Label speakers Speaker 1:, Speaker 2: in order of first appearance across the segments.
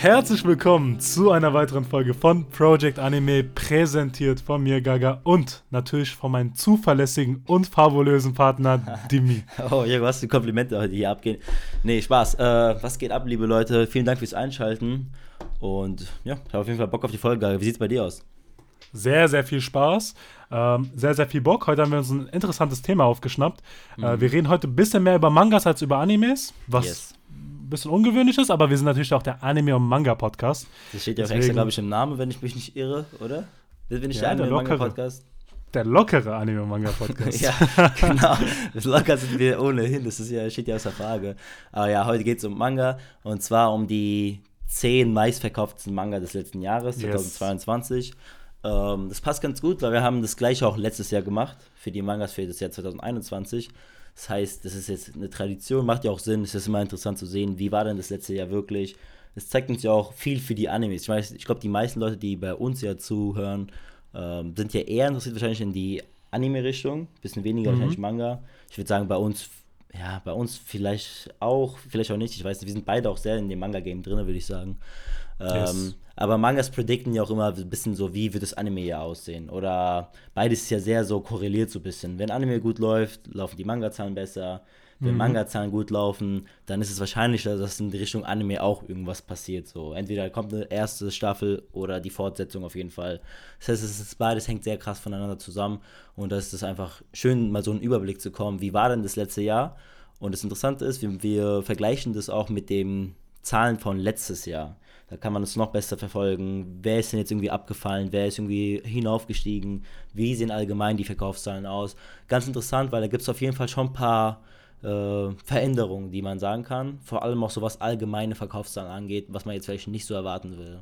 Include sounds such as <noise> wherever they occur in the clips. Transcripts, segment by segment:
Speaker 1: Herzlich willkommen zu einer weiteren Folge von Project Anime, präsentiert von mir, Gaga, und natürlich von meinem zuverlässigen und fabulösen Partner, Dimi. <laughs>
Speaker 2: oh, ja, was die Komplimente heute hier abgehen. Nee, Spaß. Äh, was geht ab, liebe Leute? Vielen Dank fürs Einschalten. Und ja, ich habe auf jeden Fall Bock auf die Folge. Gaga. Wie sieht es bei dir aus?
Speaker 1: Sehr, sehr viel Spaß. Ähm, sehr, sehr viel Bock. Heute haben wir uns ein interessantes Thema aufgeschnappt. Äh, mhm. Äh, wir reden heute ein bisschen mehr über Mangas als über Animes, was yes bisschen ungewöhnlich ist, aber wir sind natürlich auch der Anime- und Manga-Podcast.
Speaker 2: Das steht ja auch extra, glaube ich, im Namen, wenn ich mich nicht irre, oder? Bin ich ja, der Anime- und Manga-Podcast?
Speaker 1: Der lockere Anime- und Manga-Podcast. <laughs>
Speaker 2: ja, genau. <laughs> Das locker sind wir ohnehin, das ist ja, steht ja außer Frage. Aber ja, heute geht es um Manga und zwar um die zehn meistverkauftesten Manga des letzten Jahres, 2022. Yes. Ähm, das passt ganz gut, weil wir haben das gleiche auch letztes Jahr gemacht für die Mangas für das Jahr 2021. Das heißt, das ist jetzt eine Tradition, macht ja auch Sinn. Es ist immer interessant zu sehen, wie war denn das letzte Jahr wirklich. Es zeigt uns ja auch viel für die Animes. Ich, weiß, ich glaube, die meisten Leute, die bei uns ja zuhören, ähm, sind ja eher interessiert wahrscheinlich in die Anime-Richtung, bisschen weniger mhm. wahrscheinlich Manga. Ich würde sagen, bei uns, ja, bei uns vielleicht auch, vielleicht auch nicht. Ich weiß nicht, wir sind beide auch sehr in dem Manga-Game drin, würde ich sagen. Yes. Aber Mangas predikten ja auch immer ein bisschen so, wie wird das Anime ja aussehen. Oder beides ist ja sehr so korreliert so ein bisschen. Wenn Anime gut läuft, laufen die Manga-Zahlen besser. Wenn mhm. Manga-Zahlen gut laufen, dann ist es wahrscheinlicher, dass in die Richtung Anime auch irgendwas passiert. So, entweder kommt eine erste Staffel oder die Fortsetzung auf jeden Fall. Das heißt, es ist beides hängt sehr krass voneinander zusammen. Und da ist es einfach schön, mal so einen Überblick zu kommen. Wie war denn das letzte Jahr? Und das Interessante ist, wir, wir vergleichen das auch mit den Zahlen von letztes Jahr. Da kann man es noch besser verfolgen. Wer ist denn jetzt irgendwie abgefallen? Wer ist irgendwie hinaufgestiegen? Wie sehen allgemein die Verkaufszahlen aus? Ganz interessant, weil da gibt es auf jeden Fall schon ein paar äh, Veränderungen, die man sagen kann. Vor allem auch so was allgemeine Verkaufszahlen angeht, was man jetzt vielleicht nicht so erwarten will.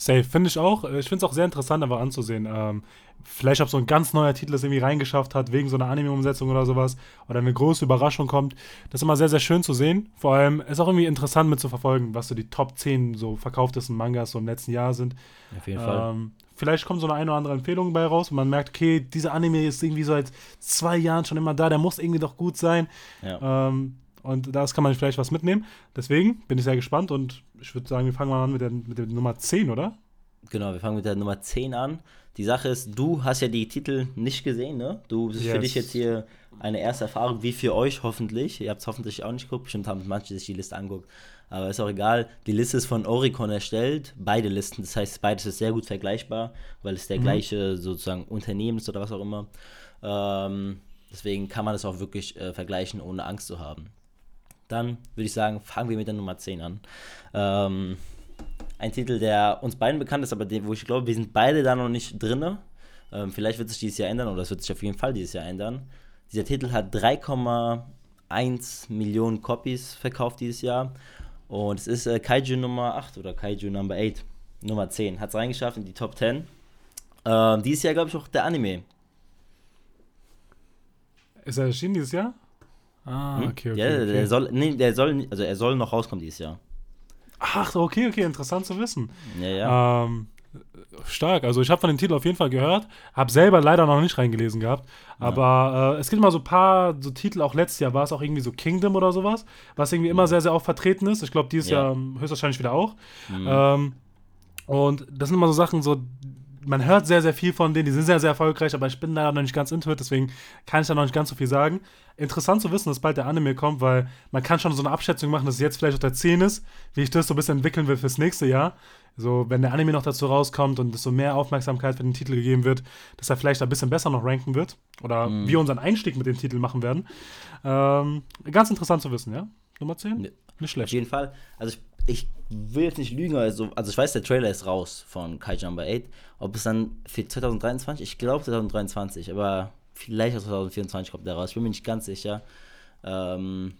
Speaker 1: Safe, finde ich auch. Ich finde es auch sehr interessant, aber anzusehen. Ähm, vielleicht, ob so ein ganz neuer Titel es irgendwie reingeschafft hat, wegen so einer Anime-Umsetzung oder sowas, oder eine große Überraschung kommt. Das ist immer sehr, sehr schön zu sehen. Vor allem ist auch irgendwie interessant mit zu verfolgen, was so die Top 10 so verkauftesten Mangas so im letzten Jahr sind.
Speaker 2: Auf jeden ähm, Fall.
Speaker 1: Vielleicht kommt so eine, eine oder andere Empfehlung bei raus und man merkt, okay, dieser Anime ist irgendwie so seit zwei Jahren schon immer da, der muss irgendwie doch gut sein. Ja. Ähm, und das kann man vielleicht was mitnehmen. Deswegen bin ich sehr gespannt und ich würde sagen, wir fangen mal an mit der, mit der Nummer 10, oder?
Speaker 2: Genau, wir fangen mit der Nummer 10 an. Die Sache ist, du hast ja die Titel nicht gesehen, ne? Du, das ist yes. für dich jetzt hier eine erste Erfahrung, wie für euch hoffentlich. Ihr habt es hoffentlich auch nicht geguckt, bestimmt haben manche sich die Liste angeguckt. Aber ist auch egal. Die Liste ist von Oricon erstellt, beide Listen. Das heißt, beides ist sehr gut vergleichbar, weil es der mhm. gleiche sozusagen Unternehmen ist oder was auch immer. Ähm, deswegen kann man es auch wirklich äh, vergleichen, ohne Angst zu haben. Dann würde ich sagen, fangen wir mit der Nummer 10 an. Ähm, ein Titel, der uns beiden bekannt ist, aber den, wo ich glaube, wir sind beide da noch nicht drin. Ähm, vielleicht wird sich dieses Jahr ändern oder es wird sich auf jeden Fall dieses Jahr ändern. Dieser Titel hat 3,1 Millionen Copies verkauft dieses Jahr. Und es ist äh, Kaiju Nummer 8 oder Kaiju Number 8, Nummer 10. Hat es reingeschafft in die Top 10. Ähm, dieses Jahr, glaube ich, auch der Anime.
Speaker 1: Ist er erschienen dieses Jahr?
Speaker 2: Ah, hm? okay, okay. Ja, okay. der soll, nee, der soll, also er soll noch rauskommen dieses Jahr.
Speaker 1: Ach, okay, okay, interessant zu wissen. Ja, ja. Ähm, stark. Also ich habe von dem Titel auf jeden Fall gehört, habe selber leider noch nicht reingelesen gehabt. Aber ja. äh, es gibt immer so ein paar so Titel, auch letztes Jahr war es auch irgendwie so Kingdom oder sowas, was irgendwie immer sehr, sehr oft vertreten ist. Ich glaube, dieses ja. Jahr höchstwahrscheinlich wieder auch. Mhm. Ähm, und das sind immer so Sachen, so man hört sehr, sehr viel von denen, die sind sehr, sehr erfolgreich, aber ich bin leider noch nicht ganz into it, deswegen kann ich da noch nicht ganz so viel sagen. Interessant zu wissen, dass bald der Anime kommt, weil man kann schon so eine Abschätzung machen, dass es jetzt vielleicht auf der 10 ist, wie ich das so ein bisschen entwickeln will fürs nächste Jahr. So, wenn der Anime noch dazu rauskommt und es so mehr Aufmerksamkeit für den Titel gegeben wird, dass er vielleicht ein bisschen besser noch ranken wird oder mhm. wir unseren Einstieg mit dem Titel machen werden. Ähm, ganz interessant zu wissen, ja? Nummer 10?
Speaker 2: Nee. Nicht schlecht. Auf jeden Fall. Also ich ich will jetzt nicht lügen, also, also ich weiß, der Trailer ist raus von Kai Number 8. Ob es dann für 2023, ich glaube 2023, aber vielleicht auch 2024 kommt der raus. Ich bin mir nicht ganz sicher. Ähm,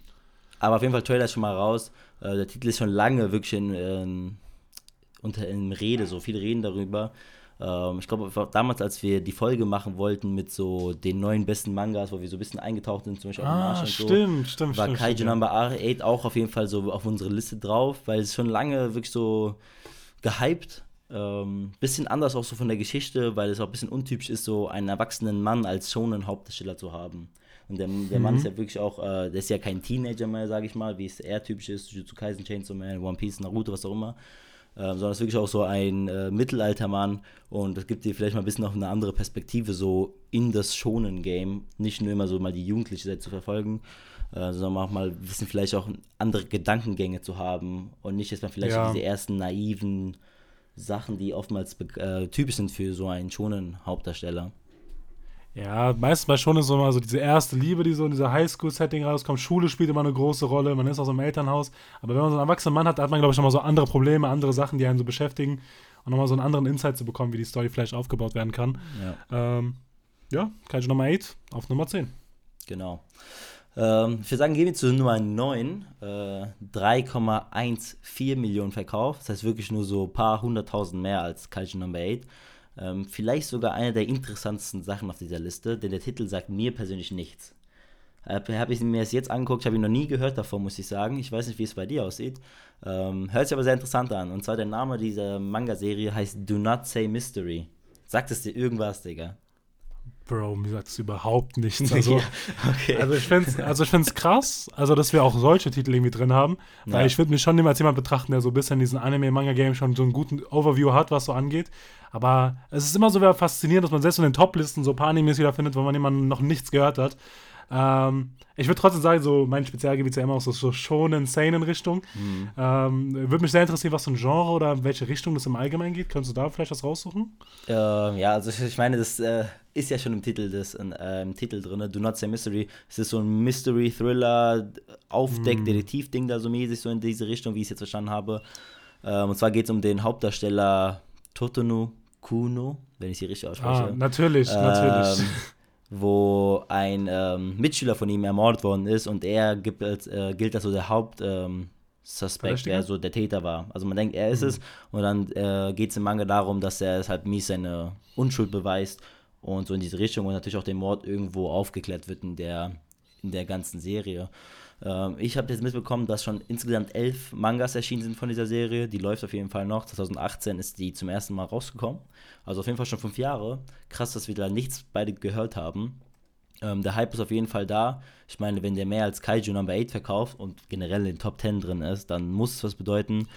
Speaker 2: aber auf jeden Fall, Trailer ist schon mal raus. Äh, der Titel ist schon lange wirklich in, in, unter in Rede, so viele reden darüber. Ähm, ich glaube, damals, als wir die Folge machen wollten mit so den neuen besten Mangas, wo wir so ein bisschen eingetaucht sind, zum Beispiel
Speaker 1: ah, auf stimmt, so, stimmt,
Speaker 2: war
Speaker 1: stimmt,
Speaker 2: Kaiju Number 8 auch auf jeden Fall so auf unsere Liste drauf, weil es schon lange wirklich so gehypt. Ähm, bisschen anders auch so von der Geschichte, weil es auch ein bisschen untypisch ist, so einen erwachsenen Mann als Shonen Hauptdarsteller zu haben. Und der, der mhm. Mann ist ja wirklich auch, äh, der ist ja kein Teenager mehr, sage ich mal, wie es eher typisch ist, Jujutsu Kaisen, Chainsaw Man, One Piece, Naruto, was auch immer. Ähm, sondern es ist wirklich auch so ein äh, Mittelaltermann und das gibt dir vielleicht mal ein bisschen noch eine andere Perspektive so in das Shonen-Game. Nicht nur immer so mal die jugendliche Seite zu verfolgen, äh, sondern auch mal ein bisschen vielleicht auch andere Gedankengänge zu haben und nicht erstmal vielleicht ja. diese ersten naiven Sachen, die oftmals äh, typisch sind für so einen Shonen-Hauptdarsteller.
Speaker 1: Ja, meistens bei schon ist so mal so diese erste Liebe, die so in dieser Highschool-Setting rauskommt. Schule spielt immer eine große Rolle, man ist aus einem Elternhaus. Aber wenn man so einen erwachsenen Mann hat, hat man, glaube ich, nochmal so andere Probleme, andere Sachen, die einen so beschäftigen. Und nochmal so einen anderen Insight zu bekommen, wie die Story vielleicht aufgebaut werden kann. Ja, ähm, ja Kaiju Nummer 8 auf Nummer 10.
Speaker 2: Genau. Ähm, ich würde sagen, gehen wir zu Nummer 9. Äh, 3,14 Millionen Verkauf. Das heißt wirklich nur so ein paar hunderttausend mehr als Kaiju Nummer 8. Ähm, vielleicht sogar eine der interessantesten Sachen auf dieser Liste, denn der Titel sagt mir persönlich nichts. Äh, habe ich mir das jetzt angeguckt, habe ich noch nie gehört davor, muss ich sagen. Ich weiß nicht, wie es bei dir aussieht. Ähm, hört sich aber sehr interessant an. Und zwar der Name dieser Manga-Serie heißt Do Not Say Mystery. Sagt es dir irgendwas, Digga?
Speaker 1: Bro, mir sagt es überhaupt nichts. <laughs> Also, ja, okay. also ich finde es also krass, also dass wir auch solche Titel irgendwie drin haben. Ja. Weil ich würde mich schon immer als jemand betrachten, der so ein bisschen in diesen Anime-Manga-Game schon so einen guten Overview hat, was so angeht. Aber es ist immer so faszinierend, dass man selbst in den Top-Listen so ein paar Animes wieder findet, wo man jemanden noch nichts gehört hat. Ähm, ich würde trotzdem sagen, so mein Spezialgebiet ist ja immer auch so, so shonen, seinen Richtung. Mhm. Ähm, würde mich sehr interessieren, was für ein Genre oder welche Richtung das im Allgemeinen geht. Könntest du da vielleicht was raussuchen?
Speaker 2: Ähm, ja, also ich, ich meine, das äh, ist ja schon im Titel, das, äh, im Titel drin. Do Not Say Mystery. Es ist so ein Mystery-Thriller, Aufdeck-Detektiv-Ding da so mäßig, so in diese Richtung, wie ich es jetzt verstanden habe. Ähm, und zwar geht es um den Hauptdarsteller Totonu Kuno, wenn ich sie richtig ausspreche.
Speaker 1: Ah, natürlich, ähm, natürlich
Speaker 2: wo ein ähm, Mitschüler von ihm ermordet worden ist und er gibt, äh, gilt als so der Hauptsuspekt, ähm, der so der Täter war. Also man denkt, er ist mhm. es und dann äh, geht es im Manga darum, dass er halt mies seine Unschuld beweist und so in diese Richtung und natürlich auch den Mord irgendwo aufgeklärt wird in der, in der ganzen Serie. Ähm, ich habe jetzt mitbekommen, dass schon insgesamt elf Mangas erschienen sind von dieser Serie. Die läuft auf jeden Fall noch. 2018 ist die zum ersten Mal rausgekommen. Also auf jeden Fall schon fünf Jahre. Krass, dass wir da nichts beide gehört haben. Ähm, der Hype ist auf jeden Fall da. Ich meine, wenn der mehr als Kaiju Number 8 verkauft und generell in den Top 10 drin ist, dann muss es was bedeuten.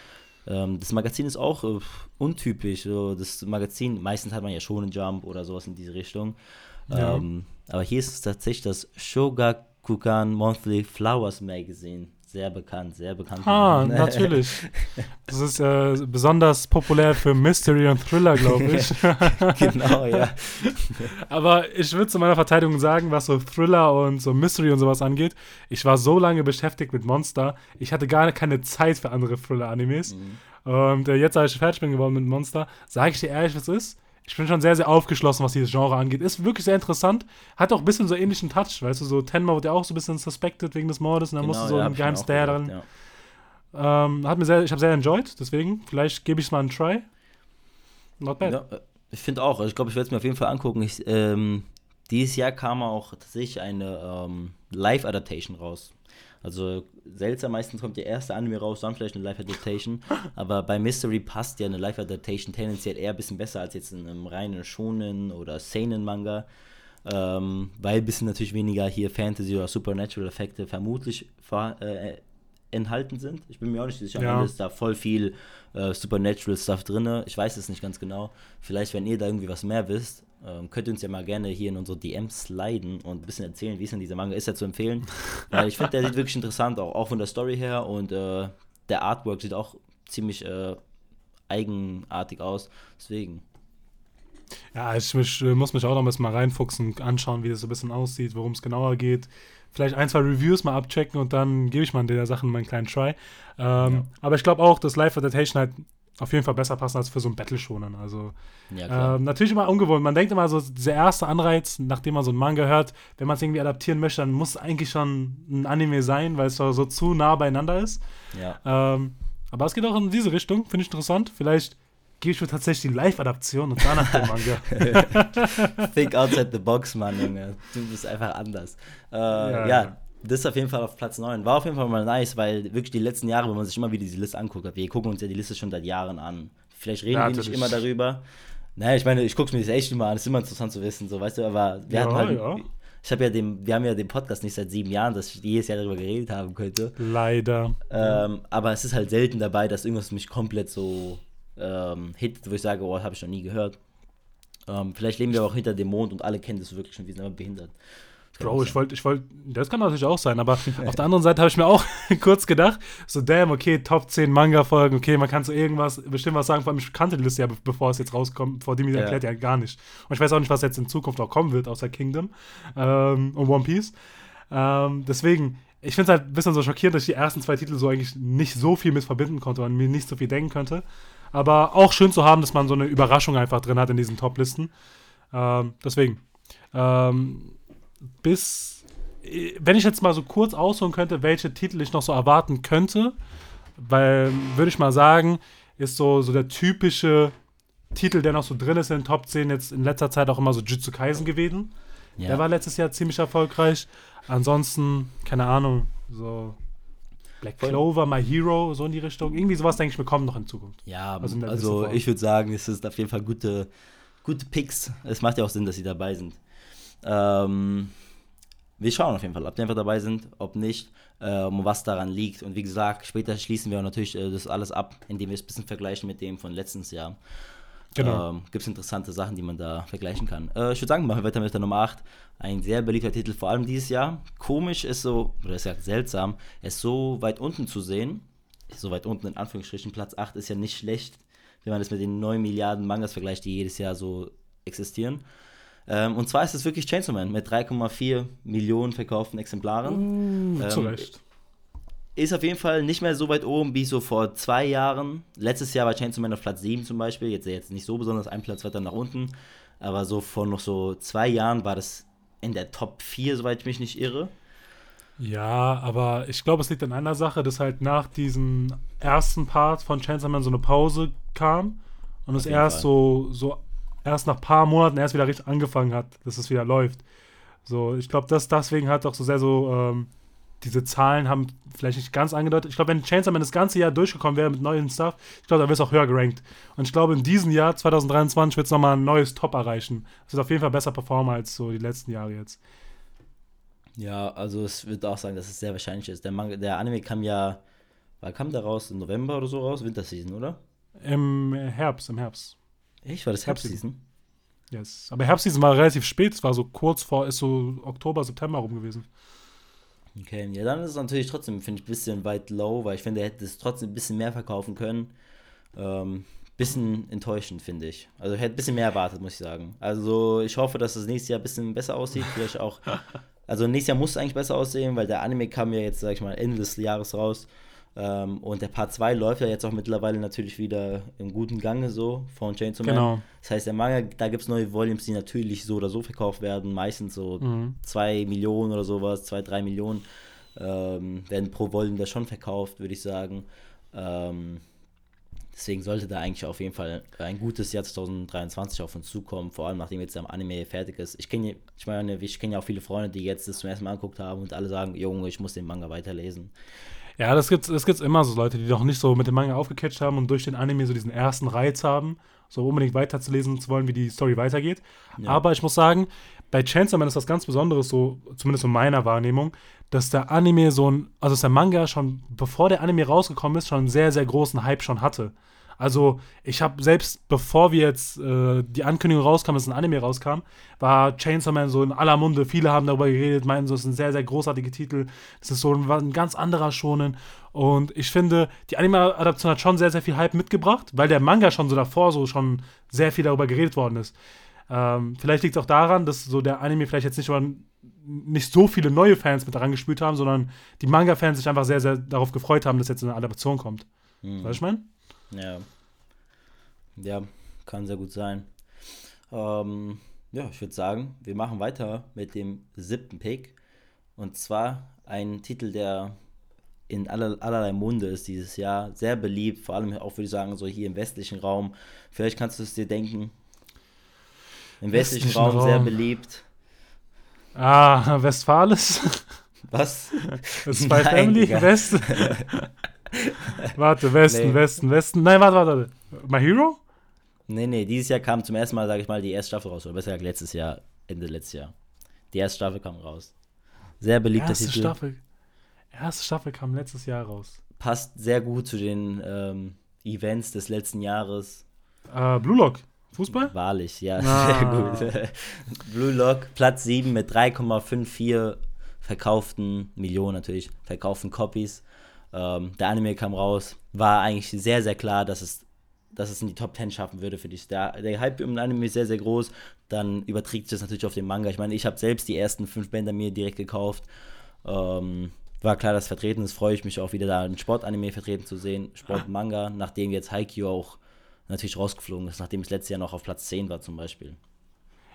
Speaker 2: Ähm, das Magazin ist auch äh, untypisch. So, das Magazin, meistens hat man ja schon einen Jump oder sowas in diese Richtung. Ja. Ähm, aber hier ist es tatsächlich das Shogakukan Kukan Monthly Flowers Magazine. Sehr bekannt, sehr bekannt.
Speaker 1: Ah, <laughs> natürlich. Das ist äh, besonders populär für Mystery und Thriller, glaube <laughs> ich. genau, ja. <laughs> Aber ich würde zu meiner Verteidigung sagen, was so Thriller und so Mystery und sowas angeht, ich war so lange beschäftigt mit Monster, ich hatte gar keine Zeit für andere Thriller-Animes. Mhm. Und äh, jetzt, als ich fertig bin geworden mit Monster, sage ich dir ehrlich, was ist ich bin schon sehr, sehr aufgeschlossen, was dieses Genre angeht. Ist wirklich sehr interessant. Hat auch ein bisschen so ähnlichen Touch, weißt du, so Tenma wurde ja auch so ein bisschen suspected wegen des Mordes und dann genau, musste so ja, ein geheimes drin. Ja. Ähm, hat mir sehr, ich habe sehr enjoyed, deswegen, vielleicht gebe ich es mal einen Try.
Speaker 2: Not bad. Ja, ich finde auch, also ich glaube, ich werde es mir auf jeden Fall angucken. Ich, ähm, dieses Jahr kam auch tatsächlich eine ähm, Live-Adaptation raus also seltsam, meistens kommt der erste Anime raus, dann vielleicht eine Live-Adaptation. <laughs> aber bei Mystery passt ja eine Live-Adaptation tendenziell eher ein bisschen besser als jetzt in einem reinen Shonen oder Seinen-Manga. Ähm, weil ein bisschen natürlich weniger hier Fantasy oder Supernatural-Effekte vermutlich äh, enthalten sind. Ich bin mir auch nicht sicher, ja. ist da voll viel äh, Supernatural-Stuff drin. Ich weiß es nicht ganz genau. Vielleicht, wenn ihr da irgendwie was mehr wisst, ähm, könnt ihr uns ja mal gerne hier in unsere DMs sliden und ein bisschen erzählen, wie es denn dieser Manga ist, ja zu empfehlen. Weil <laughs> ich finde, der sieht wirklich interessant, auch, auch von der Story her und äh, der Artwork sieht auch ziemlich äh, eigenartig aus. Deswegen.
Speaker 1: Ja, ich mich, muss mich auch noch ein bisschen mal reinfuchsen, anschauen, wie das so ein bisschen aussieht, worum es genauer geht. Vielleicht ein, zwei Reviews mal abchecken und dann gebe ich mal der Sache mal einen kleinen Try. Ähm, ja. Aber ich glaube auch, dass Live Adaptation halt auf jeden Fall besser passen als für so ein Battle schonen. Also ja, ähm, natürlich immer ungewohnt. Man denkt immer so, dieser erste Anreiz, nachdem man so einen Manga hört, wenn man es irgendwie adaptieren möchte, dann muss es eigentlich schon ein Anime sein, weil es so, so zu nah beieinander ist. Ja. Ähm, aber es geht auch in diese Richtung, finde ich interessant. Vielleicht gehe ich mir tatsächlich die Live-Adaption und danach den
Speaker 2: Manga. <laughs> <laughs> Think outside the box, Mann, Junge. Du bist einfach anders. Äh, ja, ja, das ist auf jeden Fall auf Platz 9. War auf jeden Fall mal nice, weil wirklich die letzten Jahre, wenn man sich immer wieder diese Liste anguckt, wir gucken uns ja die Liste schon seit Jahren an. Vielleicht reden ja, wir nicht immer darüber. Naja, ich meine, ich gucke mir das echt immer an, es ist immer interessant zu wissen, so, weißt du, aber wir ja, hatten halt, ja. Ich habe ja den, wir haben ja den Podcast nicht seit sieben Jahren, dass ich jedes Jahr darüber geredet haben könnte.
Speaker 1: Leider.
Speaker 2: Ähm, aber es ist halt selten dabei, dass irgendwas mich komplett so ähm, hittet, wo ich sage, oh, habe ich noch nie gehört. Ähm, vielleicht leben wir auch hinter dem Mond und alle kennen das wirklich schon, wir sind aber behindert.
Speaker 1: Bro, ich wollte, ich wollte, das kann natürlich auch sein, aber <laughs> auf der anderen Seite habe ich mir auch <laughs> kurz gedacht, so damn, okay, Top 10 Manga-Folgen, okay, man kann so irgendwas, bestimmt was sagen, vor allem ich kannte die Liste ja, bevor es jetzt rauskommt, vor dem ich ja. erklärt ja gar nicht. Und ich weiß auch nicht, was jetzt in Zukunft auch kommen wird, außer Kingdom ähm, und One Piece. Ähm, deswegen, ich finde es halt ein bisschen so schockierend, dass ich die ersten zwei Titel so eigentlich nicht so viel mit verbinden konnte und mir nicht so viel denken könnte. Aber auch schön zu haben, dass man so eine Überraschung einfach drin hat in diesen Top-Listen. Ähm, deswegen. Ähm, bis, wenn ich jetzt mal so kurz ausholen könnte, welche Titel ich noch so erwarten könnte, weil, würde ich mal sagen, ist so, so der typische Titel, der noch so drin ist in den Top 10, jetzt in letzter Zeit auch immer so Jujutsu Kaisen gewesen. Ja. Der war letztes Jahr ziemlich erfolgreich. Ansonsten, keine Ahnung, so Black Clover, My Hero, so in die Richtung. Irgendwie sowas, denke ich, wir kommen noch in Zukunft.
Speaker 2: Ja, also, also ich würde sagen, es ist auf jeden Fall gute, gute Picks. Es macht ja auch Sinn, dass sie dabei sind. Ähm, wir schauen auf jeden Fall, ob die einfach dabei sind, ob nicht, ähm, was daran liegt. Und wie gesagt, später schließen wir natürlich äh, das alles ab, indem wir es ein bisschen vergleichen mit dem von letztes Jahr. Genau. Ähm, Gibt es interessante Sachen, die man da vergleichen kann. Äh, ich würde sagen, machen wir weiter mit der Nummer 8. Ein sehr beliebter Titel, vor allem dieses Jahr. Komisch ist so, oder ist ja seltsam, ist so weit unten zu sehen. So weit unten in Anführungsstrichen. Platz 8 ist ja nicht schlecht, wenn man das mit den 9 Milliarden Mangas vergleicht, die jedes Jahr so existieren. Ähm, und zwar ist es wirklich Chainsaw Man mit 3,4 Millionen verkauften Exemplaren.
Speaker 1: Uh, ähm, zu Recht.
Speaker 2: Ist auf jeden Fall nicht mehr so weit oben wie so vor zwei Jahren. Letztes Jahr war Chainsaw Man auf Platz 7 zum Beispiel. Jetzt, jetzt nicht so besonders, ein Platz weiter nach unten. Aber so vor noch so zwei Jahren war das in der Top 4, soweit ich mich nicht irre.
Speaker 1: Ja, aber ich glaube, es liegt an einer Sache, dass halt nach diesem ersten Part von Chainsaw Man so eine Pause kam und es erst so, so erst nach ein paar Monaten erst wieder richtig angefangen hat, dass es wieder läuft. So, ich glaube, dass deswegen hat auch so sehr so, ähm, diese Zahlen haben vielleicht nicht ganz angedeutet. Ich glaube, wenn Chainsaw Man das ganze Jahr durchgekommen wäre mit neuen Stuff, ich glaube, da wäre es auch höher gerankt. Und ich glaube, in diesem Jahr, 2023, wird es nochmal ein neues Top erreichen. Es wird auf jeden Fall besser performen als so die letzten Jahre jetzt.
Speaker 2: Ja, also es wird auch sagen, dass es sehr wahrscheinlich ist. Der, Manga, der Anime kam ja, wann kam der raus? Im November oder so raus? Winterseason, oder?
Speaker 1: Im Herbst, im Herbst.
Speaker 2: Echt? War das Herbstseason?
Speaker 1: Yes. Aber Herbstseason war relativ spät. Es war so kurz vor, ist so Oktober, September rum gewesen.
Speaker 2: Okay, ja, dann ist es natürlich trotzdem, finde ich, ein bisschen weit low, weil ich finde, er hätte es trotzdem ein bisschen mehr verkaufen können. Ähm, bisschen enttäuschend, finde ich. Also, ich hätte ein bisschen mehr erwartet, muss ich sagen. Also, ich hoffe, dass das nächste Jahr ein bisschen besser aussieht. Vielleicht auch. <laughs> Also, nächstes Jahr muss es eigentlich besser aussehen, weil der Anime kam ja jetzt, sag ich mal, Ende des Jahres raus. Ähm, und der Part 2 läuft ja jetzt auch mittlerweile natürlich wieder im guten Gange so von Chainsaw Man. Genau. Das heißt, der Manga, da gibt es neue Volumes, die natürlich so oder so verkauft werden. Meistens so 2 mhm. Millionen oder sowas, 2, 3 Millionen ähm, werden pro Volume da schon verkauft, würde ich sagen. Ähm, deswegen sollte da eigentlich auf jeden Fall ein gutes Jahr 2023 auf uns zukommen, vor allem nachdem jetzt der Anime fertig ist. Ich kenne ich meine, ich kenne ja auch viele Freunde, die jetzt das zum ersten Mal angeguckt haben und alle sagen, Junge, ich muss den Manga weiterlesen.
Speaker 1: Ja, das gibt's, das gibt's immer so Leute, die noch nicht so mit dem Manga aufgecatcht haben und durch den Anime so diesen ersten Reiz haben, so unbedingt weiterzulesen zu wollen, wie die Story weitergeht. Ja. Aber ich muss sagen, bei Chainsaw Man ist was ganz Besonderes, so, zumindest in meiner Wahrnehmung, dass der Anime so ein, also dass der Manga schon, bevor der Anime rausgekommen ist, schon einen sehr, sehr großen Hype schon hatte. Also, ich habe selbst, bevor wir jetzt äh, die Ankündigung rauskam, dass ein Anime rauskam, war Chainsaw Man so in aller Munde. Viele haben darüber geredet, meinen so, es ist ein sehr, sehr großartiger Titel. Es ist so ein, ein ganz anderer Shonen. Und ich finde, die Anime-Adaption hat schon sehr, sehr viel Hype mitgebracht, weil der Manga schon so davor so schon sehr viel darüber geredet worden ist. Ähm, vielleicht liegt es auch daran, dass so der Anime vielleicht jetzt nicht, nicht so viele neue Fans mit daran gespielt haben, sondern die Manga-Fans sich einfach sehr, sehr darauf gefreut haben, dass jetzt eine Adaption kommt. Hm. Weißt du, ich meine?
Speaker 2: Ja. Ja, kann sehr gut sein. Ähm, ja, ich würde sagen, wir machen weiter mit dem siebten Pick. Und zwar ein Titel, der in aller, allerlei Munde ist dieses Jahr. Sehr beliebt, vor allem auch, würde ich sagen, so hier im westlichen Raum. Vielleicht kannst du es dir denken. Im westlichen, westlichen Raum, Raum, sehr beliebt.
Speaker 1: Ah, <laughs> Westfales?
Speaker 2: Was?
Speaker 1: Das ist bei Family West. <laughs> <laughs> warte, Westen, nee. Westen, Westen. Nein, warte, warte. My Hero?
Speaker 2: Nee, nee, dieses Jahr kam zum ersten Mal, sage ich mal, die erste Staffel raus. Oder besser gesagt, letztes Jahr, Ende letztes Jahr. Die erste Staffel kam raus. Sehr beliebter
Speaker 1: erste
Speaker 2: Titel.
Speaker 1: Staffel. Erste Staffel kam letztes Jahr raus.
Speaker 2: Passt sehr gut zu den ähm, Events des letzten Jahres.
Speaker 1: Äh, Blue Lock. Fußball?
Speaker 2: Wahrlich, ja,
Speaker 1: Ah. <laughs>
Speaker 2: sehr gut. <laughs> Blue Lock, Platz 7 mit 3,54 verkauften Millionen natürlich, verkauften Copies. Ähm, der Anime kam raus, war eigentlich sehr, sehr klar, dass es, dass es in die Top 10 schaffen würde für dich. Der, der Hype im Anime ist sehr, sehr groß, dann überträgt sich das natürlich auf den Manga. Ich meine, ich habe selbst die ersten fünf Bänder mir direkt gekauft. Ähm, war klar, dass vertreten ist, freue ich mich auch wieder da ein Sportanime vertreten zu sehen, Sportmanga, nachdem jetzt Haikyuu auch natürlich rausgeflogen ist, nachdem es letztes Jahr noch auf Platz 10 war zum Beispiel.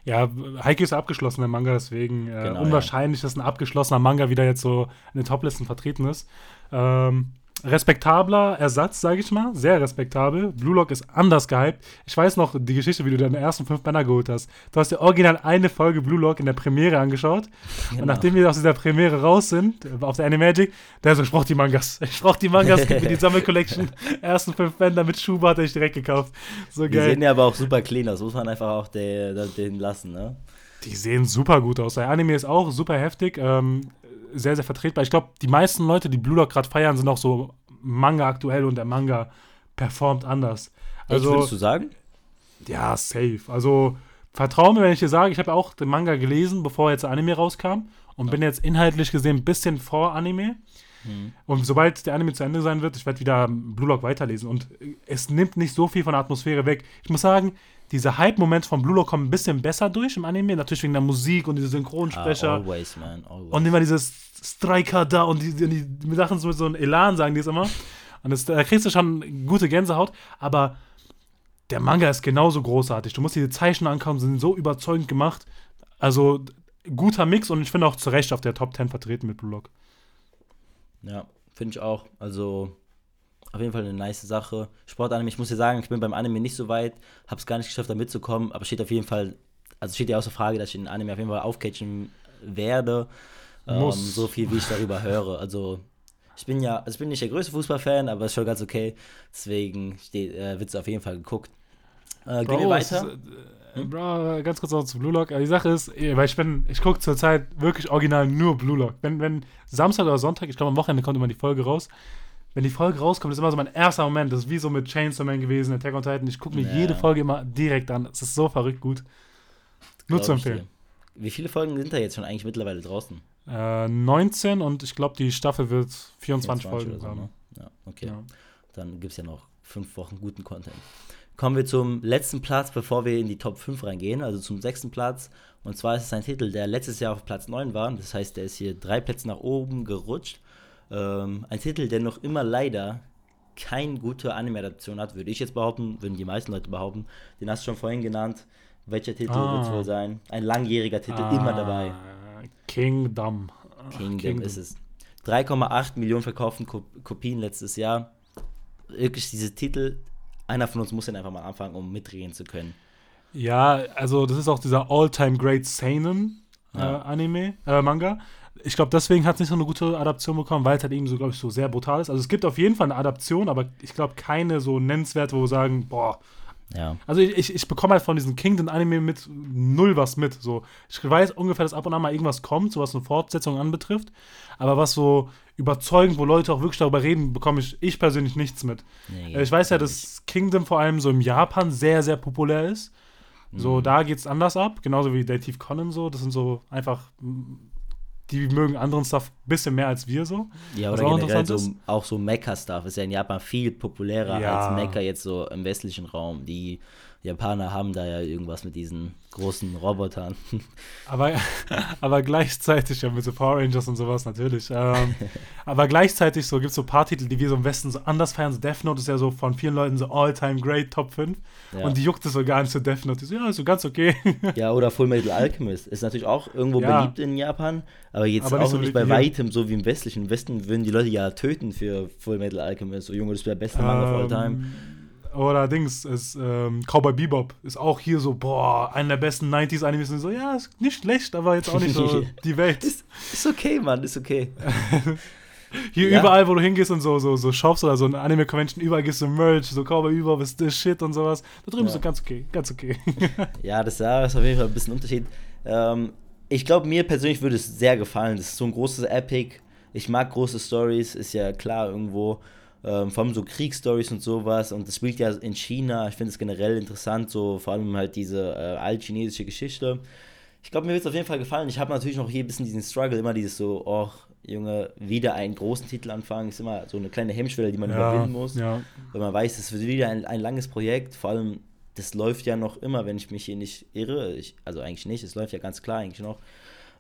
Speaker 1: Ja, Heike ist abgeschlossen, der Manga, deswegen äh,
Speaker 2: Genau,
Speaker 1: unwahrscheinlich, dass ein abgeschlossener Manga wieder jetzt so in den Toplisten vertreten ist. Ähm, respektabler Ersatz, sage ich mal, sehr respektabel. Blue Lock ist anders gehypt. Ich weiß noch die Geschichte, wie du deine ersten fünf Bänder geholt hast. Du hast dir original eine Folge Blue Lock in der Premiere angeschaut.
Speaker 2: Genau.
Speaker 1: Und nachdem wir aus dieser Premiere raus sind, äh, auf der Animagic, der so, ich brauch die Mangas. Ich brauch die Mangas, gib mir die <laughs> Sammelcollection. Ersten fünf Bänder mit Schuber hat er ich direkt gekauft. So
Speaker 2: Die
Speaker 1: geil.
Speaker 2: sehen ja aber auch super clean aus, muss man einfach auch den, den lassen, ne?
Speaker 1: Die sehen super gut aus. Der Anime ist auch super heftig, ähm, sehr, sehr vertretbar. Ich glaube, die meisten Leute, die Blue Lock gerade feiern, sind auch so Manga aktuell und der Manga performt anders.
Speaker 2: Also,
Speaker 1: Also,
Speaker 2: würdest du sagen?
Speaker 1: ja, safe. Also, vertrau mir, wenn ich dir sage, ich habe auch den Manga gelesen, bevor jetzt der Anime rauskam und bin jetzt inhaltlich gesehen ein bisschen vor Anime.
Speaker 2: Mhm.
Speaker 1: Und sobald der Anime zu Ende sein wird, ich werde wieder Blue Lock weiterlesen. Und es nimmt nicht so viel von der Atmosphäre weg. Ich muss sagen, diese Hype-Momente von Blue Lock kommen ein bisschen besser durch im Anime. Natürlich wegen der Musik und diese
Speaker 2: Ah,
Speaker 1: Synchronsprecher.
Speaker 2: always, man, always.
Speaker 1: und immer dieses Striker da und die, die, die Sachen so mit so einem Elan, sagen die es immer. Und das, da kriegst du schon gute Gänsehaut. Aber der Manga ist genauso großartig. Du musst diese Zeichen ankommen, sind so überzeugend gemacht. Also guter Mix und ich finde auch zu Recht auf der Top 10 vertreten mit Blue Lock.
Speaker 2: Ja, finde ich auch. Also, auf jeden Fall eine nice Sache. Sportanime, ich muss dir sagen, ich bin beim Anime nicht so weit, habe es gar nicht geschafft, da mitzukommen, aber steht auf jeden Fall, also steht ja außer Frage, dass ich den Anime auf jeden Fall aufcatchen werde. Ähm, so viel, wie ich darüber höre. Also, ich bin ja, also ich bin nicht der größte Fußballfan, aber ist schon ganz okay. Deswegen steht, äh, wird es auf jeden Fall geguckt. Äh, gehen wir weiter.
Speaker 1: ist, äh, Bro, ganz kurz noch zu Blue Lock. Die Sache ist, eh, weil ich bin, ich gucke zurzeit wirklich original nur Blue Lock. Wenn, wenn Samstag oder Sonntag, ich glaube am Wochenende kommt immer die Folge raus. Wenn die Folge rauskommt, ist immer so mein erster Moment. Das ist wie so mit Chainsaw Man gewesen, Attack on Titan. Ich gucke mir
Speaker 2: Ja.
Speaker 1: jede Folge immer direkt an. Es ist so verrückt gut. Nur zu empfehlen.
Speaker 2: Wie viele Folgen sind da jetzt schon eigentlich mittlerweile draußen?
Speaker 1: Äh, 19 und ich glaube, die Staffel wird 24, Folgen
Speaker 2: oder so,
Speaker 1: haben.
Speaker 2: ne? Ja, okay.
Speaker 1: Ja.
Speaker 2: Dann gibt es ja noch fünf Wochen guten Content. Kommen wir zum letzten Platz, bevor wir in die Top 5 reingehen, also zum sechsten Platz. Und zwar ist es ein Titel, der letztes Jahr auf Platz 9 war. Das heißt, der ist hier drei Plätze nach oben gerutscht. Ähm, ein Titel, der noch immer leider keine gute Anime-Adaption hat, würde ich jetzt behaupten, würden die meisten Leute behaupten. Den hast du schon vorhin genannt. Welcher Titel
Speaker 1: Ah.
Speaker 2: wird es wohl sein? Ein langjähriger Titel, immer dabei.
Speaker 1: Ah, Kingdom. Ah,
Speaker 2: Kingdom, ist es. 3,8 Millionen verkauften Ko Kopien letztes Jahr. Wirklich diese Titel, einer von uns muss den einfach mal anfangen, um mitreden zu können.
Speaker 1: Ja, also das ist auch dieser All-Time Great Seinen äh,
Speaker 2: Ja.
Speaker 1: Anime, äh, Manga. Ich glaube, deswegen hat es nicht so eine gute Adaption bekommen, weil es halt eben so, glaube ich, so sehr brutal ist. Also es gibt auf jeden Fall eine Adaption, aber ich glaube keine so nennenswerte, wo wir sagen, boah.
Speaker 2: Ja.
Speaker 1: Also ich, ich, bekomme halt von diesem Kingdom-Anime mit null was mit. So, ich weiß ungefähr, dass ab und an mal irgendwas kommt, so was eine Fortsetzung anbetrifft. Aber was so überzeugend, wo Leute auch wirklich darüber reden, bekomme ich, ich persönlich nichts mit.
Speaker 2: Nee,
Speaker 1: Äh, Ich weiß ja, dass Kingdom vor allem so im Japan sehr, sehr populär ist. So,
Speaker 2: Mhm.
Speaker 1: da geht es anders ab, genauso wie Dative Conan so. Das sind so einfach, die mögen anderen Stuff ein bisschen mehr als wir so.
Speaker 2: Ja, oder
Speaker 1: auch
Speaker 2: generell
Speaker 1: interessant
Speaker 2: so, auch so Mecha-Stuff ist ja in Japan viel populärer
Speaker 1: Ja.
Speaker 2: als Mecha jetzt so im westlichen Raum. Die Japaner haben da ja irgendwas mit diesen großen Robotern. <laughs>
Speaker 1: Aber, aber gleichzeitig, ja, mit so Power Rangers und sowas natürlich. Ähm, <laughs> aber gleichzeitig so gibt es so ein paar Titel, die wir so im Westen so anders feiern. So Death Note ist ja so von vielen Leuten so All-Time Great Top 5.
Speaker 2: Ja.
Speaker 1: Und die juckt es so gar nicht so Death Note. Die so, ja, ist so ganz okay. <laughs>
Speaker 2: Ja, oder Full Metal Alchemist. Ist natürlich auch irgendwo
Speaker 1: Ja.
Speaker 2: beliebt in Japan, aber jetzt
Speaker 1: Aber
Speaker 2: auch
Speaker 1: nicht so
Speaker 2: bei
Speaker 1: hier.
Speaker 2: weitem so wie im Westlichen. Im Westen würden die Leute ja töten für Full Metal Alchemist. So, Junge, das ist der beste Manga of all time.
Speaker 1: Ähm, Oder Dings, ist, ähm, Cowboy Bebop ist auch hier so, boah, einer der besten 90s-Animes. Und so, ja, ist nicht schlecht, aber jetzt auch nicht so <laughs> die Welt.
Speaker 2: Ist, ist okay, Mann, ist okay. <laughs>
Speaker 1: Hier
Speaker 2: Ja.
Speaker 1: überall, wo du hingehst und so, so, so Shops oder so eine Anime-Convention, überall gehst du Merch, so Cowboy Bebop ist das Shit und sowas. Da drüben
Speaker 2: Ja.
Speaker 1: ist so ganz okay, ganz okay. <laughs>
Speaker 2: Ja, das da ist auf jeden Fall ein bisschen Unterschied. Ähm, Ich glaube, mir persönlich würde es sehr gefallen. Das ist so ein großes Epic. Ich mag große Stories, ist ja klar irgendwo. Ähm, vor allem so Kriegsstories und sowas. Und das spielt ja in China. Ich finde es generell interessant, so vor allem halt diese äh, altchinesische Geschichte. Ich glaube, mir wird es auf jeden Fall gefallen. Ich habe natürlich noch hier ein bisschen diesen Struggle, immer dieses so, oh, Junge, wieder einen großen Titel anfangen, ist immer so eine kleine Hemmschwelle, die man ja, überwinden muss. Ja. Weil man weiß, es wird wieder ein, ein langes Projekt, vor allem, das läuft ja noch immer, wenn ich mich hier nicht irre. Ich, also eigentlich nicht, es läuft ja ganz klar eigentlich noch.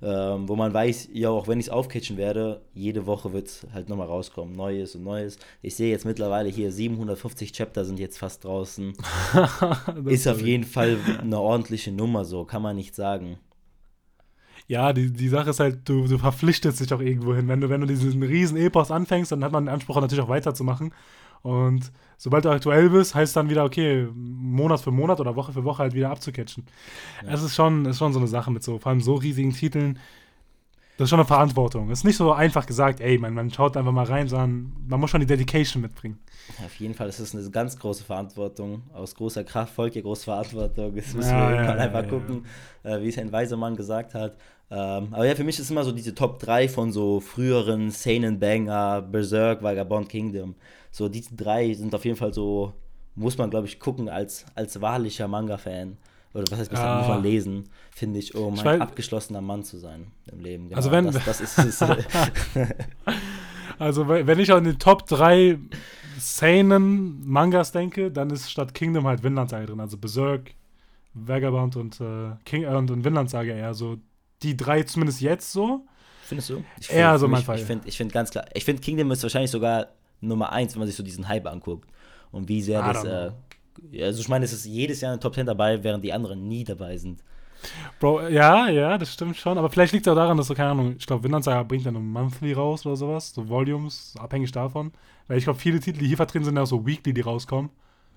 Speaker 2: Ähm, wo man weiß, ja, auch wenn ich es aufcatchen werde, jede Woche wird es halt nochmal rauskommen, Neues und Neues. Ich sehe jetzt mittlerweile hier 750 Chapter sind jetzt fast draußen. <laughs> ist auf jeden Fall eine ordentliche Nummer, so kann man nicht sagen.
Speaker 1: Ja, die, die Sache ist halt, du, du verpflichtest dich auch irgendwo hin. Wenn du, wenn du diesen riesen Epos anfängst, dann hat man den Anspruch natürlich auch weiterzumachen. Und sobald du aktuell bist, heißt es dann wieder, okay, Monat für Monat oder Woche für Woche halt wieder abzucatchen. Ja. Es ist schon, ist schon so eine Sache mit so, vor allem so riesigen Titeln. Das ist schon eine Verantwortung. Es ist nicht so einfach gesagt, ey, man, man schaut einfach mal rein, sondern man muss schon die Dedication mitbringen.
Speaker 2: Auf jeden Fall ist es eine ganz große Verantwortung. Aus großer Kraft folgt ja große Verantwortung. Jetzt müssen ja, wir ja, einfach gucken, äh, wie es ein weiser Mann gesagt hat. Ähm, aber ja, für mich ist immer so diese Top 3 von so früheren Seinen Banger, Berserk, Vagabond Kingdom. So diese drei sind auf jeden Fall so, muss man glaube ich gucken als, als wahrlicher Manga-Fan. Oder was heißt, ah. muss man lesen, finde ich, um ein abgeschlossener Mann zu sein im Leben.
Speaker 1: Genau, also wenn, das, das ist es. <laughs> also wenn ich an die Top 3 Seinen Mangas denke, dann ist statt Kingdom halt Vinland Saga drin. Also Berserk, Vagabond und, äh, King, äh, und Vinland Saga eher so die drei zumindest jetzt so.
Speaker 2: Findest du? Ich
Speaker 1: find, Eher so mein
Speaker 2: Fall. Ich finde ich find ganz klar, ich finde Kingdom ist wahrscheinlich sogar Nummer eins, wenn man sich so diesen Hype anguckt. Und wie sehr das, äh, also ich meine, es ist jedes Jahr eine Top 10 dabei, während die anderen nie dabei sind.
Speaker 1: Bro, ja, ja, das stimmt schon. Aber vielleicht liegt es auch daran, dass so, keine Ahnung, ich glaube, Vinland bringt dann ein Monthly raus oder sowas, so Volumes, abhängig davon. Weil ich glaube, viele Titel, die hier vertreten sind, ja auch so Weekly, die rauskommen.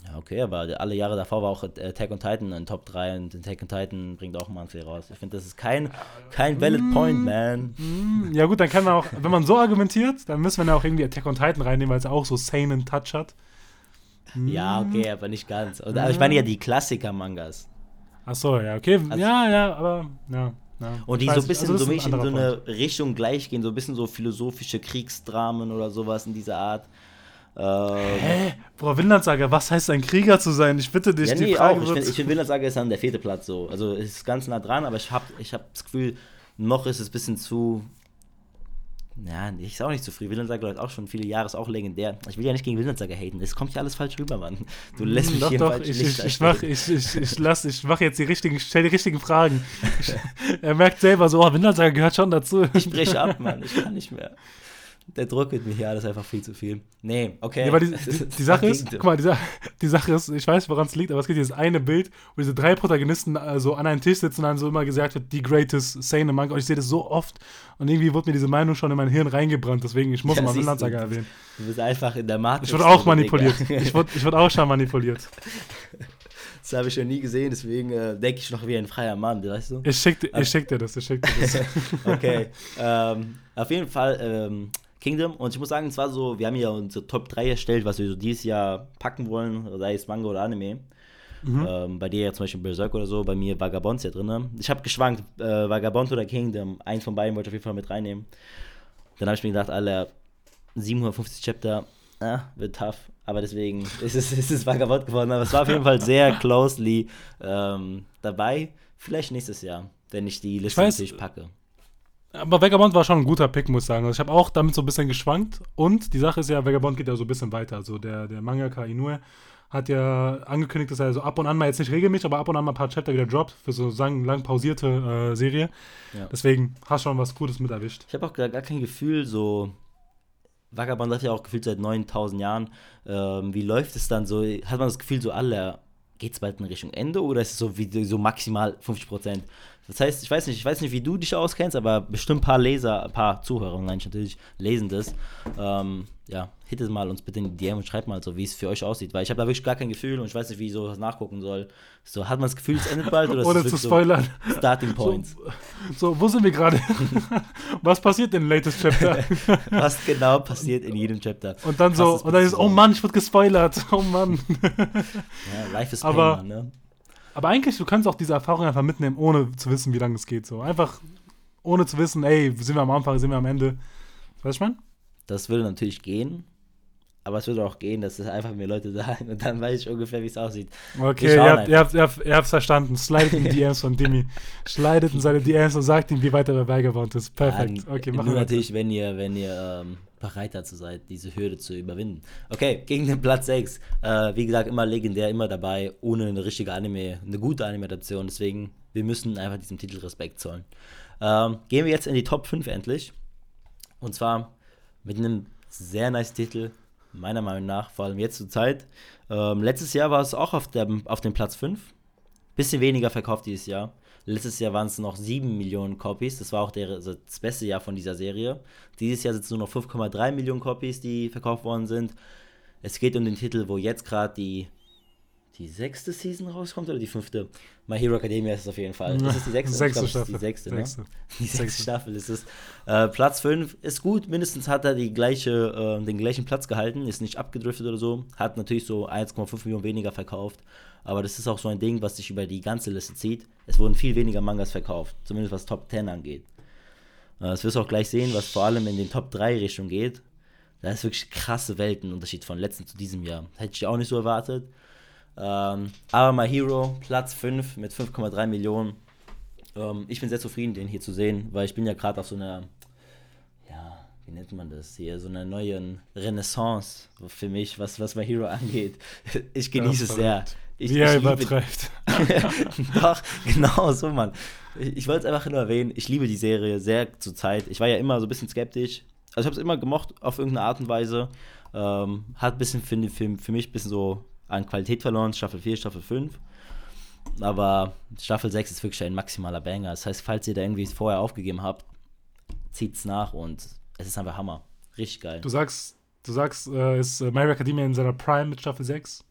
Speaker 2: Ja, okay, aber alle Jahre davor war auch Attack on Titan in Top 3 und Attack on Titan bringt auch Monthly raus. Ich finde, das ist kein, kein valid mm, point, man.
Speaker 1: Mm, ja, gut, dann kann man auch, wenn man so argumentiert, dann müssen wir ja auch irgendwie Attack on Titan reinnehmen, weil es auch so seinen Touch hat.
Speaker 2: Mm. Ja, okay, aber nicht ganz. Und, aber ich meine ja die Klassiker-Mangas.
Speaker 1: Ach so, ja, okay. Also, ja, ja, aber, ja. Ja,
Speaker 2: und die so ein bisschen also so in so eine Punkt. Richtung gleich gehen, so ein bisschen so philosophische Kriegsdramen oder sowas in dieser Art.
Speaker 1: Ähm, Hä? Boah, Vinlandsaga, was heißt ein Krieger zu sein? Ich bitte dich, ja,
Speaker 2: die nee, Frage auch. Ich finde, find, Vinlandsaga ist dann der vierte Platz so. Also es ist ganz nah dran, aber ich habe ich hab das Gefühl, noch ist es ein bisschen zu. Ja, ich sag auch nicht zu früh. Vinlandsaga läuft auch schon viele Jahre, ist auch legendär. Ich will ja nicht gegen Vinlandsaga haten. Es kommt ja alles falsch rüber, Mann. Du lässt mich doch, hier
Speaker 1: doch, ich, ich, ich, mach, ich, ich, ich, lass, ich mach jetzt die richtigen, stell die richtigen Fragen. <laughs> er merkt selber so, oh, Vinlandsaga gehört schon dazu.
Speaker 2: Ich breche ab, Mann. Ich kann nicht mehr der Druck wird mir hier alles einfach viel zu viel. Nee, okay.
Speaker 1: Ja, die, die, die Sache ist, guck mal, die, die, Sache ist, ich weiß, woran es liegt, aber es gibt dieses eine Bild, wo diese drei Protagonisten also an einem Tisch sitzen und dann so immer gesagt wird, die greatest Sane Manga. Und ich sehe das so oft und irgendwie wurde mir diese Meinung schon in mein Hirn reingebrannt, deswegen ich muss ja, mal Vinland Saga erwähnen.
Speaker 2: Du bist einfach in der Matrix.
Speaker 1: Ich wurde auch manipuliert. ich wurde ich wurde auch schon manipuliert. <laughs>
Speaker 2: Das habe ich schon nie gesehen, deswegen äh, denke ich noch wie ein freier Mann, weißt du?
Speaker 1: Ich schicke ich schick dir das, ich schick dir das. <laughs>
Speaker 2: okay. Ähm, auf jeden Fall, ähm, Kingdom. Und ich muss sagen, es war so, wir haben ja unsere Top 3 erstellt, was wir so dieses Jahr packen wollen, sei es Manga oder Anime. Mhm. Ähm, bei dir ja zum Beispiel Berserk oder so, bei mir Vagabond ja drin. Ich habe geschwankt, äh, Vagabond oder Kingdom. Eins von beiden wollte ich auf jeden Fall mit reinnehmen. Dann habe ich mir gedacht, alle 750 Chapter, äh, wird tough. Aber deswegen <laughs> ist es, ist es Vagabond geworden. Aber es war auf jeden Fall sehr <laughs> closely ähm, dabei. Vielleicht nächstes Jahr, wenn ich die Liste ich weiß, natürlich packe.
Speaker 1: Aber Vagabond war schon ein guter Pick, muss ich sagen. Also ich habe auch damit so ein bisschen geschwankt. Und die Sache ist ja, Vagabond geht ja so ein bisschen weiter. Also der, der Mangaka Inoue hat ja angekündigt, dass er so ab und an mal jetzt nicht regelmäßig, aber ab und an mal ein paar Chapter wieder droppt für so sagen, lang pausierte äh, Serie. Ja. Deswegen hast du schon was Gutes mit erwischt.
Speaker 2: Ich habe auch gar, gar kein Gefühl, so Vagabond läuft ja auch gefühlt seit 9000 Jahren. Ähm, wie läuft es dann so? Hat man das Gefühl, so alle, geht es bald in Richtung Ende oder ist es so wie so maximal 50 Prozent? Das heißt, ich weiß nicht, ich weiß nicht, wie du dich auskennst, aber bestimmt ein paar Leser, ein paar Zuhörer online natürlich lesen das. Ähm, ja, hittet mal uns bitte in die DM und schreibt mal so, wie es für euch aussieht, weil ich habe da wirklich gar kein Gefühl und ich weiß nicht, wie ich sowas nachgucken soll. So, hat man das Gefühl, es endet bald oder
Speaker 1: Ohne zu spoilern.
Speaker 2: So Starting Points.
Speaker 1: So, so, wo sind wir gerade? <laughs> Was passiert in latest Chapter? <laughs>
Speaker 2: Was genau passiert in jedem Chapter?
Speaker 1: Und dann so, und dann ist, oh Mann, ich wurde gespoilert. <laughs> Oh Mann.
Speaker 2: ja, life is pain, Aber,
Speaker 1: ne? Aber eigentlich, du kannst auch diese Erfahrung einfach mitnehmen, ohne zu wissen, wie lange es geht. So einfach ohne zu wissen, ey, sind wir am Anfang, sind wir am Ende. Weißt du, ich
Speaker 2: Das würde natürlich gehen. Aber es würde auch gehen, dass es einfach mir Leute <laughs> sagen und dann weiß ich ungefähr, wie es aussieht.
Speaker 1: Okay, ihr habt, ihr, habt, ihr, habt, ihr habt verstanden. Slidet in die <laughs> DMs von Dimi. Slidet in seine DMs und sagt ihm, wie weit er dabei gewohnt ist. Perfekt.
Speaker 2: Okay, machen wir. Nur natürlich, wenn ihr, wenn ihr ähm, bereit dazu seid, diese Hürde zu überwinden. Okay, gegen den Platz 6. Äh, wie gesagt, immer legendär, immer dabei, ohne eine richtige Anime, eine gute Anime-Adaption. Deswegen, wir müssen einfach diesem Titel Respekt zollen. Ähm, gehen wir jetzt in die Top 5 endlich. Und zwar mit einem sehr nice Titel meiner Meinung nach, vor allem jetzt zur Zeit. Ähm, letztes Jahr war es auch auf, der, auf dem Platz 5. Bisschen weniger verkauft dieses Jahr. Letztes Jahr waren es noch 7 Millionen Copies. Das war auch der, also das beste Jahr von dieser Serie. Dieses Jahr sind es nur noch 5,3 Millionen Copies, die verkauft worden sind. Es geht um den Titel, wo jetzt gerade die die sechste Season rauskommt oder die fünfte? My Hero Academia ist es auf jeden Fall. Ist es die sechste?
Speaker 1: sechste
Speaker 2: glaub,
Speaker 1: Staffel.
Speaker 2: Die sechste,
Speaker 1: ne? sechste. <laughs>
Speaker 2: Die sechste, sechste, Staffel ist es. Äh, Platz 5 ist gut, mindestens hat er die gleiche, äh, den gleichen Platz gehalten, ist nicht abgedriftet oder so. Hat natürlich so 1,5 Millionen weniger verkauft. Aber das ist auch so ein Ding, was sich über die ganze Liste zieht. Es wurden viel weniger Mangas verkauft, zumindest was Top 10 angeht. Äh, das wirst du auch gleich sehen, was vor allem in den Top 3 Richtung geht. Da ist wirklich krasse Weltenunterschied von letztem zu diesem Jahr. Hätte ich auch nicht so erwartet. Ähm, aber My Hero, Platz 5 mit 5,3 Millionen. Ähm, ich bin sehr zufrieden, den hier zu sehen, weil ich bin ja gerade auf so einer, ja, wie nennt man das hier, so einer neuen Renaissance für mich, was, was My Hero <laughs> angeht. Ich genieße es sehr. Ich,
Speaker 1: wie er übertreibt. <laughs>
Speaker 2: Doch, genau so, Mann. Ich, ich wollte es einfach nur erwähnen, ich liebe die Serie sehr zur Zeit. Ich war ja immer so ein bisschen skeptisch. Also ich habe es immer gemocht auf irgendeine Art und Weise. Ähm, hat ein bisschen für, für, für mich ein bisschen so an Qualität verloren, Staffel 4, Staffel 5. Aber Staffel 6 ist wirklich ein maximaler Banger. Das heißt, falls ihr da irgendwie vorher aufgegeben habt, zieht's nach und es ist einfach Hammer. Richtig geil.
Speaker 1: Du sagst, du sagst, äh, ist My Academia in seiner Prime mit Staffel 6?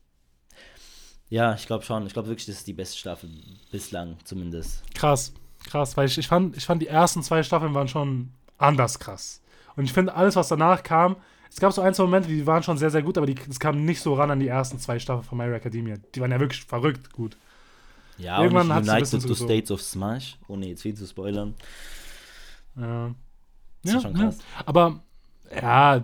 Speaker 2: Ja, ich glaube schon. Ich glaube wirklich, das ist die beste Staffel bislang zumindest.
Speaker 1: Krass, krass, weil ich, ich, fand, ich fand die ersten zwei Staffeln waren schon anders krass. Und ich finde, alles, was danach kam, es gab so ein, zwei Momente, die waren schon sehr, sehr gut, aber es kam nicht so ran an die ersten zwei Staffeln von My Hero Academia. Die waren ja wirklich verrückt gut.
Speaker 2: Ja, Irgendwann und United to States of Smash, ohne jetzt viel zu spoilern.
Speaker 1: Ja. Das ja, ist schon krass. Ja. Aber ja,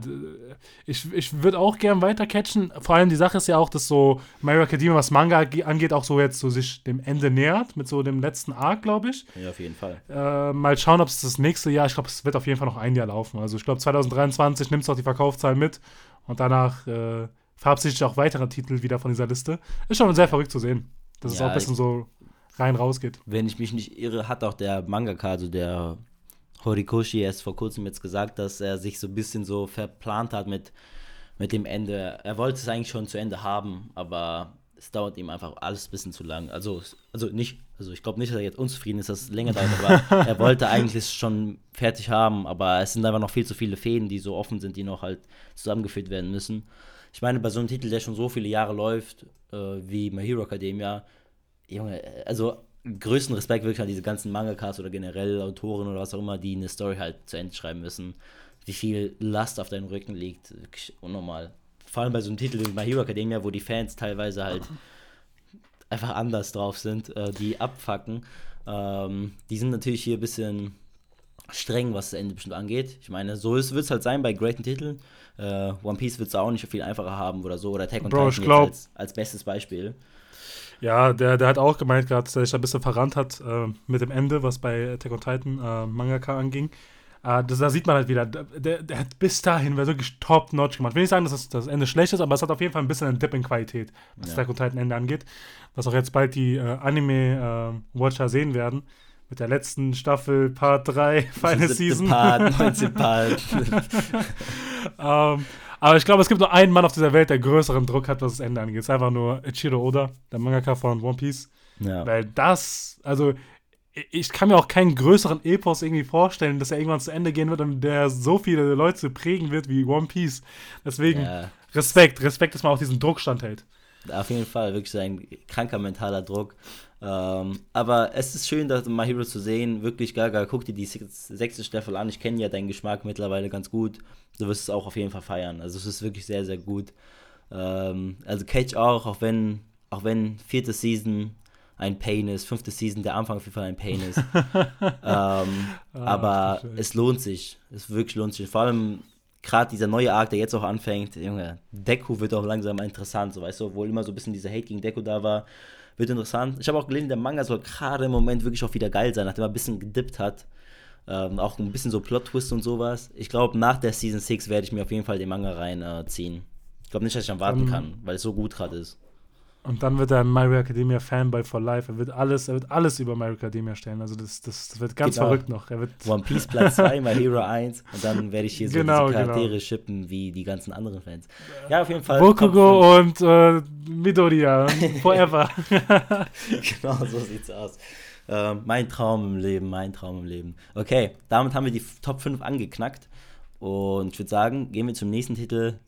Speaker 1: ich, ich würde auch gern weiter catchen. Vor allem die Sache ist ja auch, dass so Hero Academia, was Manga angeht, auch so jetzt so sich dem Ende nähert, mit so dem letzten Arc, glaube ich.
Speaker 2: Ja, auf jeden Fall.
Speaker 1: Äh, mal schauen, ob es das nächste Jahr, ich glaube, es wird auf jeden Fall noch ein Jahr laufen. Also ich glaube, 2023 nimmt es auch die Verkaufszahlen mit und danach äh, verabschiedet sich auch weitere Titel wieder von dieser Liste. Ist schon sehr verrückt zu sehen, dass ja, es auch ein bisschen so rein rausgeht.
Speaker 2: Wenn ich mich nicht irre, hat auch der Mangaka, also der Horikoshi erst vor kurzem jetzt gesagt, dass er sich so ein bisschen so verplant hat mit, mit dem Ende. Er wollte es eigentlich schon zu Ende haben, aber es dauert ihm einfach alles ein bisschen zu lang. Also, also nicht, also ich glaube nicht, dass er jetzt unzufrieden ist, dass es länger dauert, aber <laughs> er wollte eigentlich schon fertig haben, aber es sind einfach noch viel zu viele Fäden, die so offen sind, die noch halt zusammengeführt werden müssen. Ich meine, bei so einem Titel, der schon so viele Jahre läuft, äh, wie My Hero Academia, Junge, also größten Respekt wirklich an diese ganzen Mangakas oder generell Autoren oder was auch immer, die eine Story halt zu Ende schreiben müssen. Wie viel Last auf deinem Rücken liegt, wirklich unnormal. Vor allem bei so einem Titel wie My Hero Academia, wo die Fans teilweise halt einfach anders drauf sind, äh, die abfacken. Ähm, die sind natürlich hier ein bisschen streng, was das Ende bestimmt angeht. Ich meine, so wird es halt sein bei greaten Titeln. Äh, One Piece wird es auch nicht viel einfacher haben oder so. Oder Attack on
Speaker 1: Bro, Titan
Speaker 2: als, als bestes Beispiel.
Speaker 1: Ja, der, der hat auch gemeint gerade, dass er sich ein bisschen verrannt hat äh, mit dem Ende, was bei Attack on Titan äh, Mangaka anging. Äh, das, da sieht man halt wieder, der, der hat bis dahin wirklich top-notch gemacht. Ich will nicht sagen, dass das, das Ende schlecht ist, aber es hat auf jeden Fall ein bisschen einen Dip in Qualität, was ja. Attack on Titan Ende angeht. Was auch jetzt bald die äh, Anime-Watcher sehen werden. Mit der letzten Staffel, Part 3, <laughs> Final Season.
Speaker 2: Part, <laughs> 19 Part. <laughs>
Speaker 1: ähm, aber ich glaube, es gibt nur einen Mann auf dieser Welt, der größeren Druck hat, was das Ende angeht. Es ist einfach nur Ichiro Oda, der Mangaka von One Piece. Ja. Weil das, also ich kann mir auch keinen größeren Epos irgendwie vorstellen, dass er irgendwann zu Ende gehen wird und der so viele Leute prägen wird wie One Piece. Deswegen ja. Respekt, Respekt, dass man auch diesen Druck standhält.
Speaker 2: Auf jeden Fall, wirklich so ein kranker mentaler Druck. Ähm, aber es ist schön, dass My Hero zu sehen. Wirklich geil, geil. Guck dir die sechste Staffel an. Ich kenne ja deinen Geschmack mittlerweile ganz gut. Du wirst es auch auf jeden Fall feiern. Also es ist wirklich sehr, sehr gut. Ähm, also Catch auch, auch wenn, auch wenn vierte Season ein Pain ist. Fünfte Season, der Anfang auf jeden Fall ein Pain ist. <laughs> ähm, ah, aber es lohnt sich. Es wirklich lohnt sich. Vor allem gerade dieser neue Arc, der jetzt auch anfängt, Junge, Deku wird auch langsam interessant, so weißt du, obwohl immer so ein bisschen dieser Hate gegen Deku da war, wird interessant. Ich habe auch gelesen, der Manga soll gerade im Moment wirklich auch wieder geil sein, nachdem er ein bisschen gedippt hat. Ähm, auch ein bisschen so Plot-Twist und sowas. Ich glaube, nach der Season 6 werde ich mir auf jeden Fall den Manga reinziehen. Äh, ich glaube nicht, dass ich dann warten um, kann, weil es so gut gerade ist.
Speaker 1: Und dann wird er ein My Hero Academia Fanboy for Life. Er wird alles, er wird alles über My Hero Academia stellen. Also das, das, das wird ganz genau. verrückt noch. Er wird
Speaker 2: One Piece Platz 2, My Hero 1 und dann werde ich hier so genau, diese Charaktere genau. shippen wie die ganzen anderen Fans. Ja, auf jeden Fall.
Speaker 1: Bokugo und äh, Midoriya. <laughs> Forever. <laughs>
Speaker 2: genau, so sieht's aus. Äh, mein Traum im Leben, mein Traum im Leben. Okay, damit haben wir die Top 5 angeknackt. Und ich würde sagen, gehen wir zum nächsten Titel.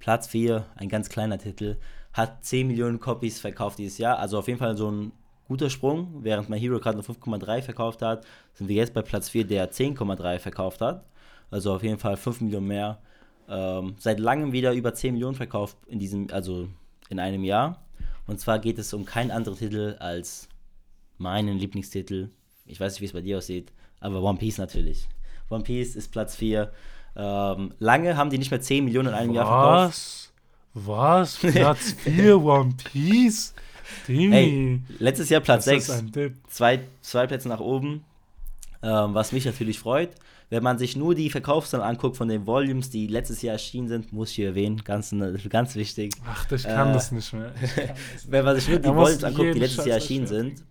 Speaker 2: Platz 4, ein ganz kleiner Titel hat 10 Millionen Copies verkauft dieses Jahr. Also auf jeden Fall so ein guter Sprung. Während My Hero gerade nur 5,3 verkauft hat, sind wir jetzt bei Platz 4, der 10,3 verkauft hat. Also auf jeden Fall 5 Millionen mehr. Ähm, seit langem wieder über 10 Millionen verkauft in diesem, also in einem Jahr. Und zwar geht es um keinen anderen Titel als meinen Lieblingstitel. Ich weiß nicht, wie es bei dir aussieht, aber One Piece natürlich. One Piece ist Platz 4. Ähm, lange haben die nicht mehr 10 Millionen in einem Was? Jahr verkauft.
Speaker 1: Was? <laughs> Platz 4 One Piece?
Speaker 2: Hey, letztes Jahr Platz 6. Zwei, zwei Plätze nach oben. Ähm, was mich natürlich freut. Wenn man sich nur die Verkaufszahlen anguckt von den Volumes, die letztes Jahr erschienen sind, muss ich hier erwähnen, ganz, <laughs> ganz wichtig.
Speaker 1: Ach, ich kann äh, das nicht mehr. <laughs>
Speaker 2: wenn man sich nur die Volumes anguckt, die letztes Jahr erschienen sind,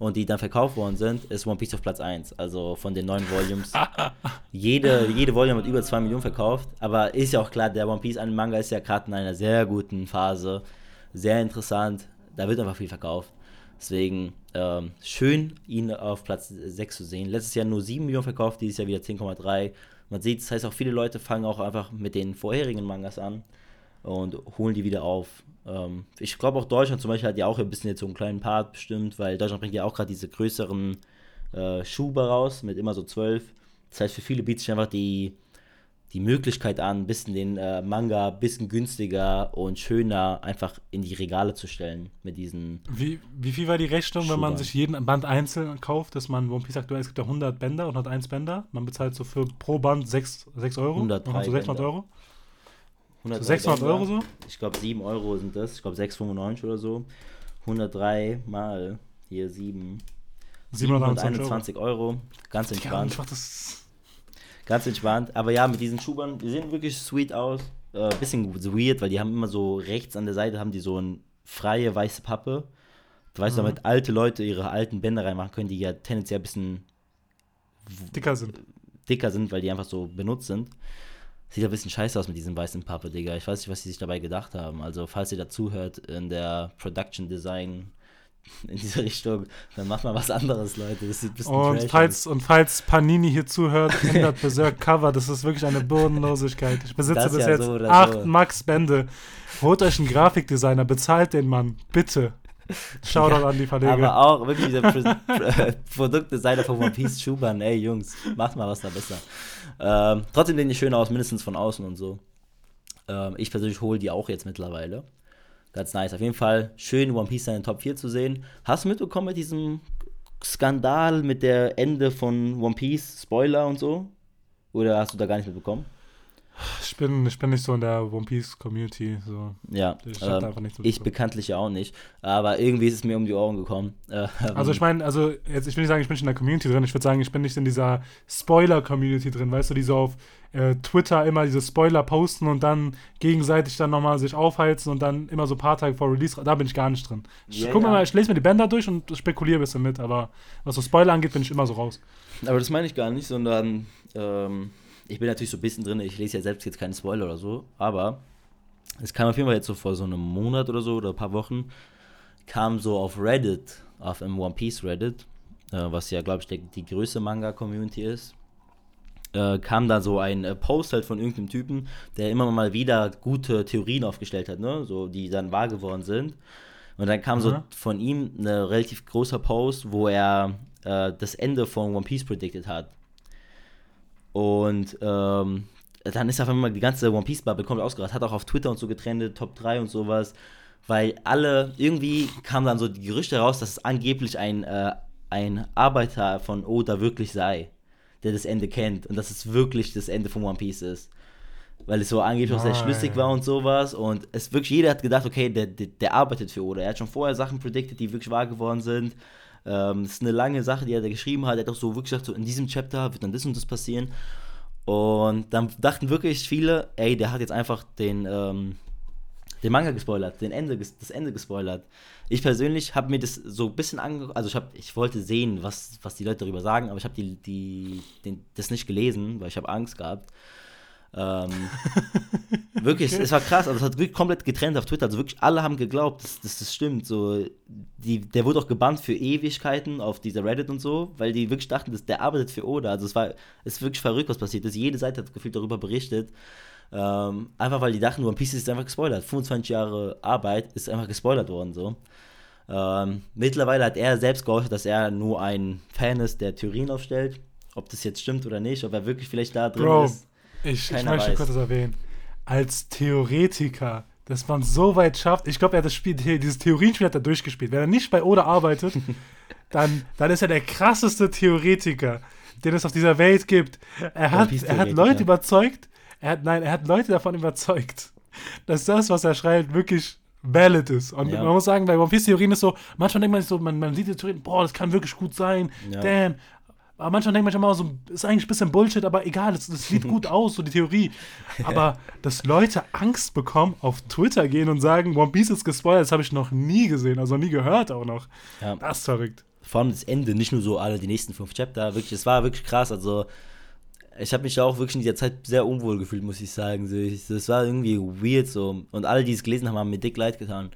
Speaker 2: und die dann verkauft worden sind, ist One Piece auf Platz 1. Also von den neuen Volumes. <laughs> jede, jede Volume hat über 2 Millionen verkauft. Aber ist ja auch klar, der One Piece Manga ist ja gerade in einer sehr guten Phase. Sehr interessant. Da wird einfach viel verkauft. Deswegen ähm, schön, ihn auf Platz 6 zu sehen. Letztes Jahr nur 7 Millionen verkauft, dieses Jahr wieder 10,3. Man sieht, das heißt auch viele Leute fangen auch einfach mit den vorherigen Mangas an und holen die wieder auf. Ähm, ich glaube auch Deutschland zum Beispiel hat ja auch ein bisschen jetzt so einen kleinen Part bestimmt, weil Deutschland bringt ja auch gerade diese größeren äh, Schuber raus mit immer so zwölf. Das heißt, für viele bietet sich einfach die, die Möglichkeit an, ein bisschen den äh, Manga ein bisschen günstiger und schöner einfach in die Regale zu stellen mit diesen.
Speaker 1: Wie, wie viel war die Rechnung, Schubern. wenn man sich jeden Band einzeln kauft, dass man One Piece aktuell, es gibt ja 100 Bänder, 101 Bänder, man bezahlt so für pro Band 6, 6 Euro,
Speaker 2: 103
Speaker 1: so 600 Euro.
Speaker 2: 100 600 Euro so? Ich glaube 7 Euro sind das. Ich glaube 6,95 oder so. 103 mal hier 7. 721 Euro. Euro. Ganz entspannt. Ja, Ganz entspannt. Aber ja, mit diesen Schubern, die sehen wirklich sweet aus. Äh, bisschen weird, weil die haben immer so rechts an der Seite haben die so eine freie weiße Pappe. Du weißt, mhm. damit alte Leute ihre alten Bänder reinmachen können, die ja tendenziell ein bisschen
Speaker 1: dicker sind.
Speaker 2: Dicker sind, weil die einfach so benutzt sind. Sieht ein bisschen scheiße aus mit diesem weißen Pappe, Digga. Ich weiß nicht, was sie sich dabei gedacht haben. Also, falls ihr dazuhört in der Production Design in diese Richtung, dann macht mal was anderes, Leute. Das sieht ein bisschen
Speaker 1: und falls, und falls Panini hier zuhört, ändert Berserk Cover. Das ist wirklich eine Bodenlosigkeit. Ich besitze das bis ja jetzt so acht so. Max-Bände. Holt euch einen Grafikdesigner, bezahlt den Mann, bitte. <laughs> Shoutout ja, an die Verleger.
Speaker 2: Aber auch wirklich dieser Pro <laughs> Produktdesigner von One Piece Schuban, ey Jungs, macht mal was da besser. Ähm, trotzdem sehen die schön aus, mindestens von außen und so. Ähm, ich persönlich hole die auch jetzt mittlerweile. Ganz nice. Auf jeden Fall schön, One Piece in den Top 4 zu sehen. Hast du mitbekommen mit diesem Skandal mit der Ende von One Piece, Spoiler und so? Oder hast du da gar nicht mitbekommen?
Speaker 1: Ich bin, ich bin nicht so in der One Piece Community. So.
Speaker 2: Ja, ich, ähm, einfach nicht so ich bekanntlich auch nicht. Aber irgendwie ist es mir um die Ohren gekommen. <laughs>
Speaker 1: Äh, also ich meine, also jetzt, ich will nicht sagen, ich bin nicht in der Community drin. Ich würde sagen, ich bin nicht in dieser Spoiler-Community drin. Weißt du, die so auf äh, Twitter immer diese Spoiler posten und dann gegenseitig dann nochmal sich aufheizen und dann immer so ein paar Tage vor Release. Da bin ich gar nicht drin. Ich yeah, guck mal, ich lese mir die Bänder durch und spekuliere ein bisschen mit. Aber was so Spoiler angeht, bin ich immer so raus.
Speaker 2: Aber das meine ich gar nicht, sondern ähm, ich bin natürlich so ein bisschen drin, ich lese ja selbst jetzt keine Spoiler oder so, aber es kam auf jeden Fall jetzt so vor so einem Monat oder so oder ein paar Wochen, kam so auf Reddit, auf dem One Piece Reddit, äh, was ja, glaube ich, der, die größte Manga-Community ist, äh, kam da so ein äh, Post halt von irgendeinem Typen, der immer mal wieder gute Theorien aufgestellt hat, ne? so, die dann wahr geworden sind. Und dann kam mhm. so von ihm ein relativ großer Post, wo er äh, das Ende von One Piece predicted hat. Und ähm, dann ist auf einmal die ganze One Piece Bubble komplett ausgerastet, hat auch auf Twitter und so getrennt, Top 3 und sowas. weil alle, irgendwie kam dann so die Gerüchte raus, dass es angeblich ein, äh, ein Arbeiter von Oda wirklich sei, der das Ende kennt und dass es wirklich das Ende von One Piece ist. Weil es so angeblich auch sehr schlüssig war und sowas. Und es wirklich, jeder hat gedacht, okay, der, der, der arbeitet für Oda. Er hat schon vorher Sachen predicted, die wirklich wahr geworden sind. Ähm, ist eine lange Sache, die er da geschrieben hat. Er hat auch so wirklich gesagt, so in diesem Chapter wird dann das und das passieren. Und dann dachten wirklich viele, ey, der hat jetzt einfach den, ähm, den Manga gespoilert, den Ende, das Ende gespoilert. Ich persönlich habe mir das so ein bisschen angeguckt, also ich, hab, ich wollte sehen, was, was die Leute darüber sagen, aber ich habe die, die, das nicht gelesen, weil ich habe Angst gehabt. Ähm, <laughs> wirklich, okay. es war krass, also es hat wirklich komplett getrennt auf Twitter. Also wirklich alle haben geglaubt, dass, dass das stimmt. So, die, der wurde auch gebannt für Ewigkeiten auf dieser Reddit und so, weil die wirklich dachten, dass der arbeitet für Oda. Also es war, es ist wirklich verrückt, was passiert ist. Jede Seite hat gefühlt darüber berichtet. Ähm, einfach weil die dachten, One Piece ist einfach gespoilert. 25 Jahre Arbeit ist einfach gespoilert worden so. Ähm, mittlerweile hat er selbst geäußert, dass er nur ein Fan ist, der Theorien aufstellt. Ob das jetzt stimmt oder nicht, ob er wirklich vielleicht da drin
Speaker 1: Bro,
Speaker 2: ist.
Speaker 1: Ich, ich möchte weiß. kurz erwähnen. Als Theoretiker, dass man so weit schafft, ich glaube, er hat das Spiel, dieses Theorienspiel hat er durchgespielt. Wenn er nicht bei Oda arbeitet, <laughs> dann, dann ist er der krasseste Theoretiker, den es auf dieser Welt gibt. Er hat, er hat Leute überzeugt, er hat, nein, er hat Leute davon überzeugt, dass das, was er schreibt, wirklich valid ist. Und ja. man muss sagen, bei One Piece Theorien ist so, manchmal denkt man sich so, man, man sieht die Theorien, boah, das kann wirklich gut sein, ja. damn. Aber manchmal denkt man schon mal so, ist eigentlich ein bisschen Bullshit, aber egal, das, das sieht gut <laughs> aus, so die Theorie. Aber dass Leute Angst bekommen, auf Twitter gehen und sagen, One Piece ist gespoilert, das habe ich noch nie gesehen, also nie gehört auch noch. Ja. Das ist verrückt.
Speaker 2: Vor allem das Ende, nicht nur so alle die nächsten fünf Chapter, wirklich, es war wirklich krass. Also, ich habe mich auch wirklich in dieser Zeit sehr unwohl gefühlt, muss ich sagen. Das war irgendwie weird so. Und alle, die es gelesen haben, haben mir dick leid getan.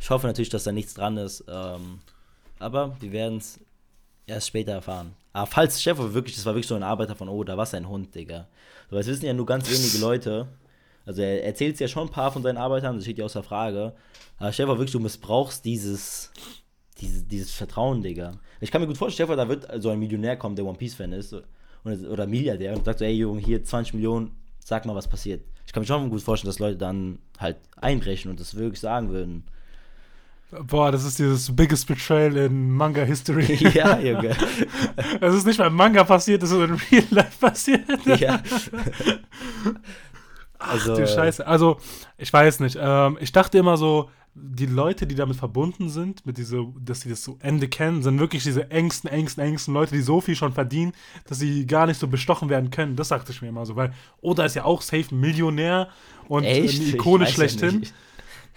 Speaker 2: Ich hoffe natürlich, dass da nichts dran ist. Ähm, aber wir werden es erst später erfahren. Aber falls Chef wirklich, das war wirklich so ein Arbeiter von, oh, da war sein Hund, Digga. So, das wissen ja nur ganz wenige <laughs> Leute. Also er erzählt ja schon ein paar von seinen Arbeitern, das steht ja außer Frage. Aber Stefan, wirklich, du missbrauchst dieses, dieses, dieses Vertrauen, Digga. Ich kann mir gut vorstellen, Stefan, da wird so ein Millionär kommen, der One Piece-Fan ist. Oder, oder Milliardär und sagt so, ey Junge, hier 20 Millionen, sag mal, was passiert. Ich kann mir schon gut vorstellen, dass Leute dann halt einbrechen und das wirklich sagen würden.
Speaker 1: Boah, das ist dieses biggest betrayal in Manga History. <laughs>
Speaker 2: Ja, Junge. <laughs>
Speaker 1: Das ist nicht mal im Manga passiert, das ist in Real Life passiert. Ja. <laughs> Ach, also, du Scheiße. Also, ich weiß nicht. Ähm, ich dachte immer so, die Leute, die damit verbunden sind, mit diese, dass sie das so Ende kennen, sind wirklich diese engsten, engsten, engsten Leute, die so viel schon verdienen, dass sie gar nicht so bestochen werden können. Das sagte ich mir immer so, weil Oda ist ja auch safe Millionär und Echt? eine Ikone schlechthin. Ja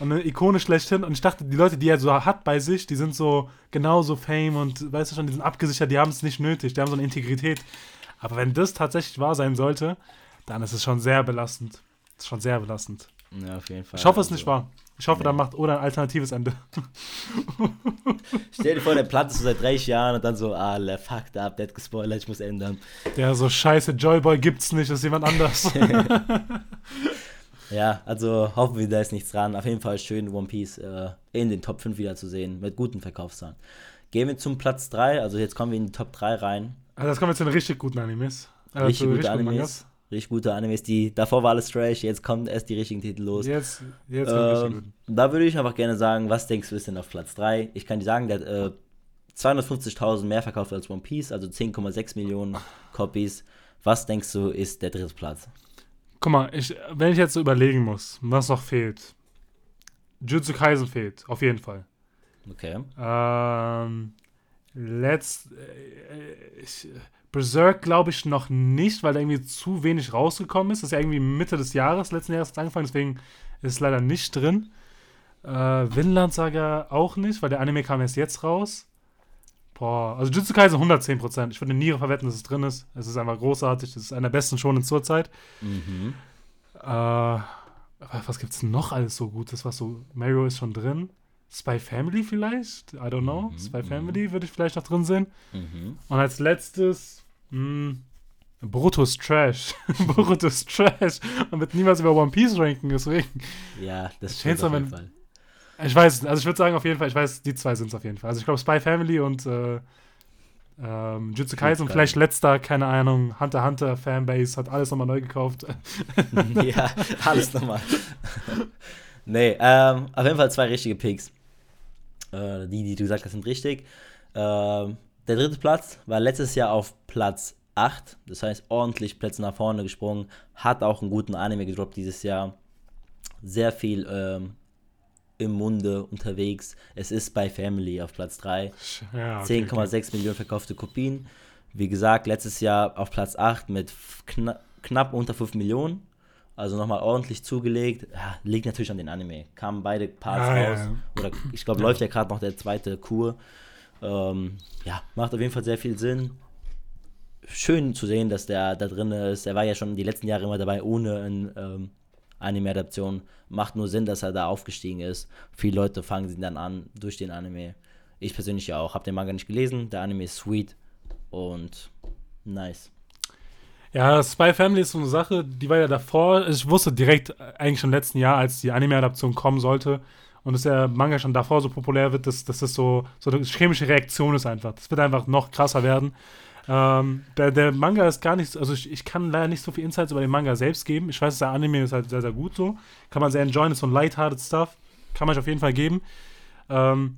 Speaker 1: und eine Ikone schlechthin. Und ich dachte, die Leute, die er so hat bei sich, die sind so genauso Fame und weißt du schon, die sind abgesichert, die haben es nicht nötig, die haben so eine Integrität. Aber wenn das tatsächlich wahr sein sollte, dann ist es schon sehr belastend. Das ist schon sehr belastend.
Speaker 2: Ja, auf jeden Fall.
Speaker 1: Ich hoffe, es ist nicht also, wahr. Ich hoffe, nee. dann macht Oda ein alternatives Ende.
Speaker 2: Stell dir vor, der <laughs> Platte so seit 30 Jahren und dann so, ah, fucked up, der hat gespoilert, ich muss ändern.
Speaker 1: Der so, scheiße, Joyboy gibt's nicht, das ist jemand anders. <laughs> <laughs>
Speaker 2: Ja, also hoffen wir, da ist nichts dran. Auf jeden Fall schön, One Piece äh, in den Top 5 wieder zu sehen, mit guten Verkaufszahlen. Gehen wir zum Platz 3, also jetzt kommen wir in die Top 3 rein.
Speaker 1: Also das kommen wir zu den richtig guten Animes.
Speaker 2: Äh, richtig gute richtig Animes. Richtig gute Animes, die davor war alles Trash, jetzt kommen erst die richtigen Titel los.
Speaker 1: Jetzt, jetzt äh,
Speaker 2: Da würde ich einfach gerne sagen, was denkst du ist denn auf Platz 3? Ich kann dir sagen, der hat äh, 250.000 mehr verkauft als One Piece, also 10,6 Millionen Copies. Was denkst du ist der dritte Platz?
Speaker 1: Guck mal, ich, wenn ich jetzt so überlegen muss, was noch fehlt. Jutsu Kaisen fehlt, auf jeden Fall.
Speaker 2: Okay.
Speaker 1: Ähm, letzt, äh, ich, Berserk glaube ich noch nicht, weil da irgendwie zu wenig rausgekommen ist. Das ist ja irgendwie Mitte des Jahres, letzten Jahres angefangen, deswegen ist es leider nicht drin. Äh, Vinland Saga auch nicht, weil der Anime kam erst jetzt raus. Boah, also Jutsu Kaisen 110%. Ich würde Niere verwetten, dass es drin ist. Es ist einfach großartig. Das ist einer der besten Shonen zur Zeit. Mhm. Äh, was gibt's noch alles so Gutes? Was so, Mario ist schon drin. Spy Family vielleicht? I don't know. Mhm, Spy mhm. Family würde ich vielleicht noch drin sehen. Mhm. Und als letztes, mh, hm, Boruto's Trash. <laughs> Boruto's Trash. Man wird niemals über One Piece ranken, deswegen.
Speaker 2: Ja, das stimmt auf jeden Fall.
Speaker 1: Ich weiß, also ich würde sagen auf jeden Fall, ich weiß, die zwei sind es auf jeden Fall. Also ich glaube Spy Family und äh, ähm, Jutsu Kaisen und vielleicht letzter, keine Ahnung, Hunter Hunter Fanbase hat alles nochmal neu gekauft. <laughs>
Speaker 2: ja, alles nochmal. <laughs> nee, ähm, auf jeden Fall zwei richtige Picks. Äh, die, die du gesagt hast, sind richtig. Ähm, der dritte Platz war letztes Jahr auf Platz 8, das heißt ordentlich Plätze nach vorne gesprungen, hat auch einen guten Anime gedroppt dieses Jahr. Sehr viel ähm, im Munde unterwegs. Es ist bei Family auf Platz 3. Ja, okay, 10,6 okay. Millionen verkaufte Kopien. Wie gesagt, letztes Jahr auf Platz 8 mit kna knapp unter 5 Millionen. Also nochmal ordentlich zugelegt. Ja, liegt natürlich an den Anime. Kamen beide Parts ah, raus. Ja. Oder ich glaube, läuft ja gerade noch der zweite Kur. Ähm, ja, macht auf jeden Fall sehr viel Sinn. Schön zu sehen, dass der da drin ist. Er war ja schon die letzten Jahre immer dabei, ohne ein ähm, Anime-Adaption. Macht nur Sinn, dass er da aufgestiegen ist. Viele Leute fangen sie dann an durch den Anime. Ich persönlich ja auch. Hab den Manga nicht gelesen. Der Anime ist sweet und nice.
Speaker 1: Ja, Spy Family ist so eine Sache, die war ja davor. Ich wusste direkt, eigentlich schon im letzten Jahr, als die Anime-Adaption kommen sollte und dass der Manga schon davor so populär wird, dass, dass das so, so eine chemische Reaktion ist einfach. Das wird einfach noch krasser werden. Ähm, der, der Manga ist gar nicht, also ich, ich kann leider nicht so viel Insights über den Manga selbst geben. Ich weiß, der Anime ist halt sehr, sehr gut so. Kann man sehr enjoyen, ist so ein lighthearted Stuff. Kann man sich auf jeden Fall geben. Ähm,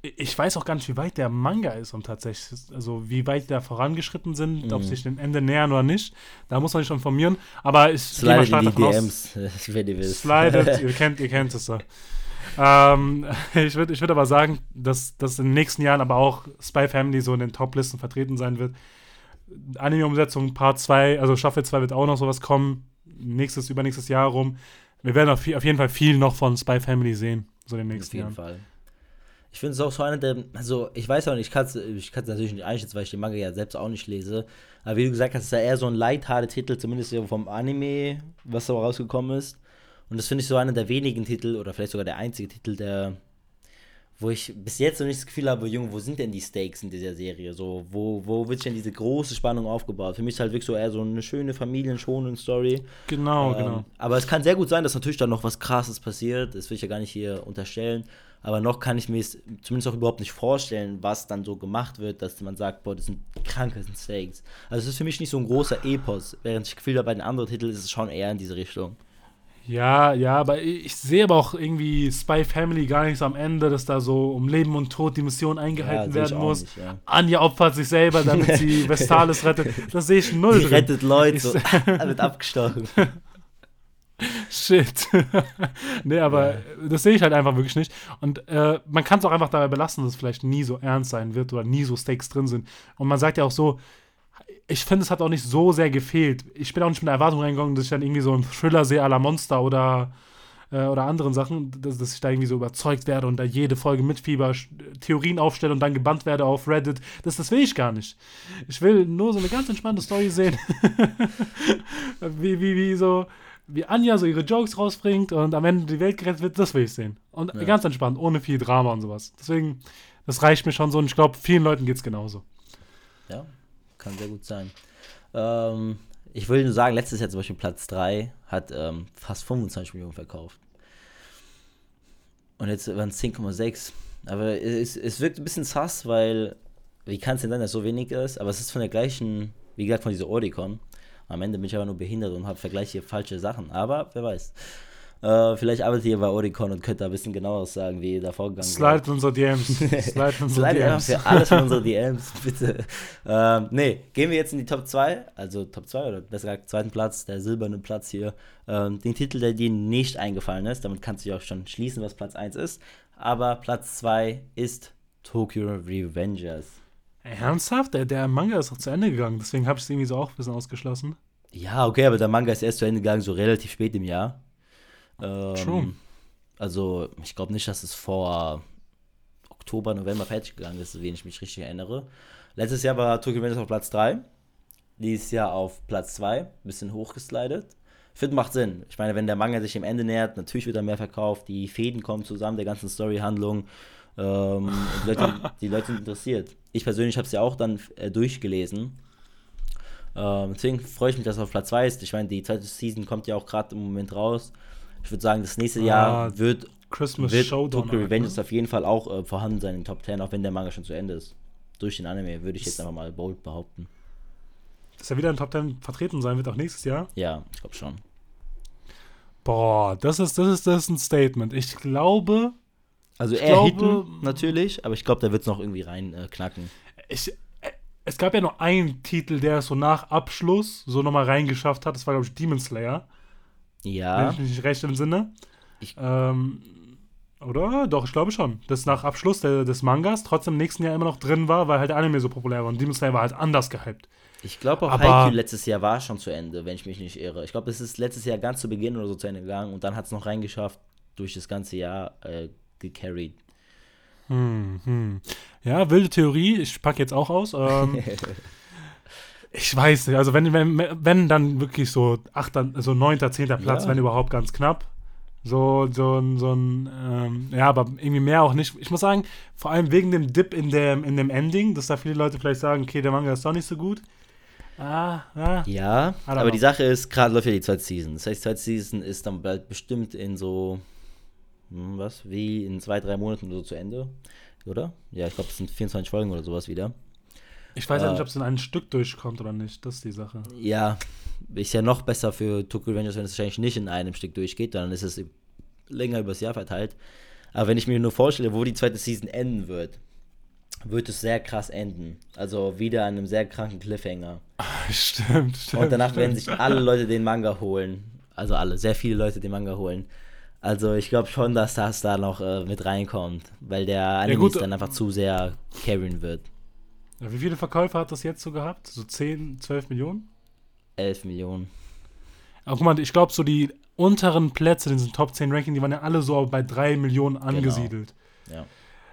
Speaker 1: ich weiß auch gar nicht, wie weit der Manga ist und tatsächlich, also wie weit die da vorangeschritten sind, mhm. ob sich dem Ende nähern oder nicht. Da muss man sich informieren. Aber ich gehe mal stark davon DMs, aus. <laughs> wenn ihr wisst. Slidet, <laughs> ihr kennt, ihr kennt es so. Ähm, <laughs> ich würde ich würd aber sagen, dass, dass in den nächsten Jahren aber auch Spy Family so in den Top-Listen vertreten sein wird. Anime-Umsetzung Part 2, also Staffel 2 wird auch noch sowas kommen. Nächstes, übernächstes Jahr rum. Wir werden auf, auf jeden Fall viel noch von Spy Family sehen, so in den nächsten Jahren. Auf jeden Jahren. Fall.
Speaker 2: Ich finde es auch so einer der, also ich weiß auch nicht, ich kann es ich natürlich nicht einschätzen, weil ich den Manga ja selbst auch nicht lese. Aber wie du gesagt hast, ist ja eher so ein lighthearted Titel, zumindest vom Anime, was da rausgekommen ist. Und das finde ich so einer der wenigen Titel, oder vielleicht sogar der einzige Titel, der, wo ich bis jetzt noch nicht das Gefühl habe, Junge, wo sind denn die Stakes in dieser Serie? So, wo, wo wird denn diese große Spannung aufgebaut? Für mich ist halt wirklich so eher so eine schöne familienschonende Story. Genau, ähm, genau. Aber es kann sehr gut sein, dass natürlich dann noch was krasses passiert. Das will ich ja gar nicht hier unterstellen. Aber noch kann ich mir es zumindest auch überhaupt nicht vorstellen, was dann so gemacht wird, dass man sagt, boah, das sind kranke Stakes. Also es ist für mich nicht so ein großer Epos, während ich gefühlt habe, bei den anderen Titeln ist es schon eher in diese Richtung.
Speaker 1: Ja, ja, aber ich sehe aber auch irgendwie Spy Family gar nicht so am Ende, dass da so um Leben und Tod die Mission eingehalten ja, werden muss. Nicht, ja. Anja opfert sich selber, damit sie <laughs> Vestalis rettet. Das sehe ich null. Die drin. rettet Leute, ich, so, <laughs> wird abgestochen. <laughs> Shit. nee, aber ja. das sehe ich halt einfach wirklich nicht. Und äh, man kann es auch einfach dabei belassen, dass es vielleicht nie so ernst sein wird oder nie so Stakes drin sind. Und man sagt ja auch so, ich finde, es hat auch nicht so sehr gefehlt. Ich bin auch nicht mit der Erwartung reingegangen, dass ich dann irgendwie so einen Thriller sehe à la Monster oder, äh, oder anderen Sachen, dass, dass, ich da irgendwie so überzeugt werde und da jede Folge mitfieber, Theorien aufstelle und dann gebannt werde auf Reddit. Das, das will ich gar nicht. Ich will nur so eine ganz entspannte Story sehen. <laughs> wie, wie, wie so wie Anja so ihre Jokes rausbringt und am Ende die Welt gerettet wird, das will ich sehen. Und ja. ganz entspannt, ohne viel Drama und sowas. Deswegen, das reicht mir schon so und ich glaube, vielen Leuten geht es genauso.
Speaker 2: Ja, kann sehr gut sein. Ähm, ich will nur sagen, letztes Jahr zum Beispiel Platz 3 hat ähm, fast 25 Millionen verkauft. Und jetzt waren es 10,6. Aber es, es wirkt ein bisschen sass, weil, wie kann es denn sein, dass so wenig ist? Aber es ist von der gleichen, wie gesagt, von dieser Oricon. Am Ende bin ich aber nur behindert und habe vergleiche falsche Sachen. Aber wer weiß. Äh, vielleicht arbeitet ihr bei Oricon und könnt da ein bisschen genaueres sagen, wie ihr da vorgegangen seid. Slide unsere DMs. <laughs> Slide unsere DMs. für alles in unsere DMs, <laughs> bitte. Ähm, nee, gehen wir jetzt in die Top 2, also Top 2 oder besser gesagt zweiten Platz, der silberne Platz hier. Ähm, den Titel, der dir nicht eingefallen ist, damit kannst du ja auch schon schließen, was Platz 1 ist. Aber Platz 2 ist Tokyo Revengers.
Speaker 1: Ernsthaft? Der, der Manga ist doch zu Ende gegangen, deswegen habe ich es irgendwie so auch ein bisschen ausgeschlossen.
Speaker 2: Ja, okay, aber der Manga ist erst zu Ende gegangen, so relativ spät im Jahr. Ähm, True. Also, ich glaube nicht, dass es vor Oktober, November fertig gegangen ist, wenn ich mich richtig erinnere. Letztes Jahr war Tokyo Revengers auf Platz 3. Dieses Jahr auf Platz 2, bisschen hochgeslidet. Finde, macht Sinn. Ich meine, wenn der Manga sich dem Ende nähert, natürlich wird er mehr verkauft, die Fäden kommen zusammen, der ganzen Story-Handlung. Ähm, die, Leute, die <laughs> Leute sind interessiert. Ich persönlich habe es ja auch dann äh, durchgelesen. Ähm, deswegen freue ich mich, dass es auf Platz 2 ist. Ich meine, die zweite Season kommt ja auch gerade im Moment raus. Ich würde sagen, das nächste ah, Jahr wird, Christmas wird Showdown Tokyo halt, Revengers ne? auf jeden Fall auch äh, vorhanden sein in den Top 10, auch wenn der Manga schon zu Ende ist. Durch den Anime würde ich jetzt einfach mal bold behaupten.
Speaker 1: Dass er wieder in Top 10 vertreten sein wird, auch nächstes Jahr?
Speaker 2: Ja, ich glaube schon.
Speaker 1: Boah, das ist, das ist, das ist ein Statement. Ich glaube.
Speaker 2: Also er glaube, hitten natürlich, aber ich glaube, da wird es noch irgendwie rein äh, knacken.
Speaker 1: Ich, äh, es gab ja noch einen Titel, der es so nach Abschluss so nochmal reingeschafft hat. Das war, glaube ich, Demon Slayer.
Speaker 2: Ja.
Speaker 1: Wenn ich mich nicht recht im Sinne. Ähm, oder? Doch, ich glaube schon. Dass nach Abschluss der, des Mangas trotzdem im nächsten Jahr immer noch drin war, weil halt der Anime so populär war. Und Demon Slayer war halt anders gehypt.
Speaker 2: Ich glaube auch, Aber Haikyuu letztes Jahr war schon zu Ende, wenn ich mich nicht irre. Ich glaube, es ist letztes Jahr ganz zu Beginn oder so zu Ende gegangen und dann hat es noch reingeschafft, durch das ganze Jahr äh, gecarried.
Speaker 1: Hm, hm. Ja, wilde Theorie. Ich packe jetzt auch aus. Ähm, <laughs> ich weiß nicht. Also, wenn, wenn, wenn dann wirklich so 8., also 9., 10. Platz, ja. wenn überhaupt ganz knapp. So, so, so ein, ähm, ja, aber irgendwie mehr auch nicht. Ich muss sagen, vor allem wegen dem Dip in dem, in dem Ending, dass da viele Leute vielleicht sagen, okay, der Manga ist doch nicht so gut.
Speaker 2: Ah, ah. Ja, aber know. die Sache ist, gerade läuft ja die zweite Season. Das heißt, die zweite Season ist dann bald bestimmt in so, hm, was, wie in zwei, drei Monaten so zu Ende, oder? Ja, ich glaube, es sind 24 Folgen oder sowas wieder.
Speaker 1: Ich weiß äh, ja nicht, ob es in ein Stück durchkommt oder nicht. Das ist die Sache.
Speaker 2: Ja, ist ja noch besser für Tokyo Revengers, wenn es wahrscheinlich nicht in einem Stück durchgeht, dann ist es länger übers Jahr verteilt. Aber wenn ich mir nur vorstelle, wo die zweite Season enden wird, wird es sehr krass enden. Also wieder an einem sehr kranken Cliffhanger. <laughs>
Speaker 1: Stimmt, stimmt.
Speaker 2: Und danach
Speaker 1: stimmt.
Speaker 2: werden sich alle Leute <laughs> den Manga holen. Also alle, sehr viele Leute den Manga holen. Also ich glaube schon, dass das da noch äh, mit reinkommt, weil der Anime ja, dann einfach zu sehr carryen wird.
Speaker 1: Wie viele Verkäufer hat das jetzt so gehabt? So 10, 12 Millionen?
Speaker 2: 11 Millionen.
Speaker 1: Aber guck mal, ich glaube, so die unteren Plätze in diesen Top 10 Ranking, die waren ja alle so bei 3 Millionen genau. angesiedelt.
Speaker 2: Genau. Ja.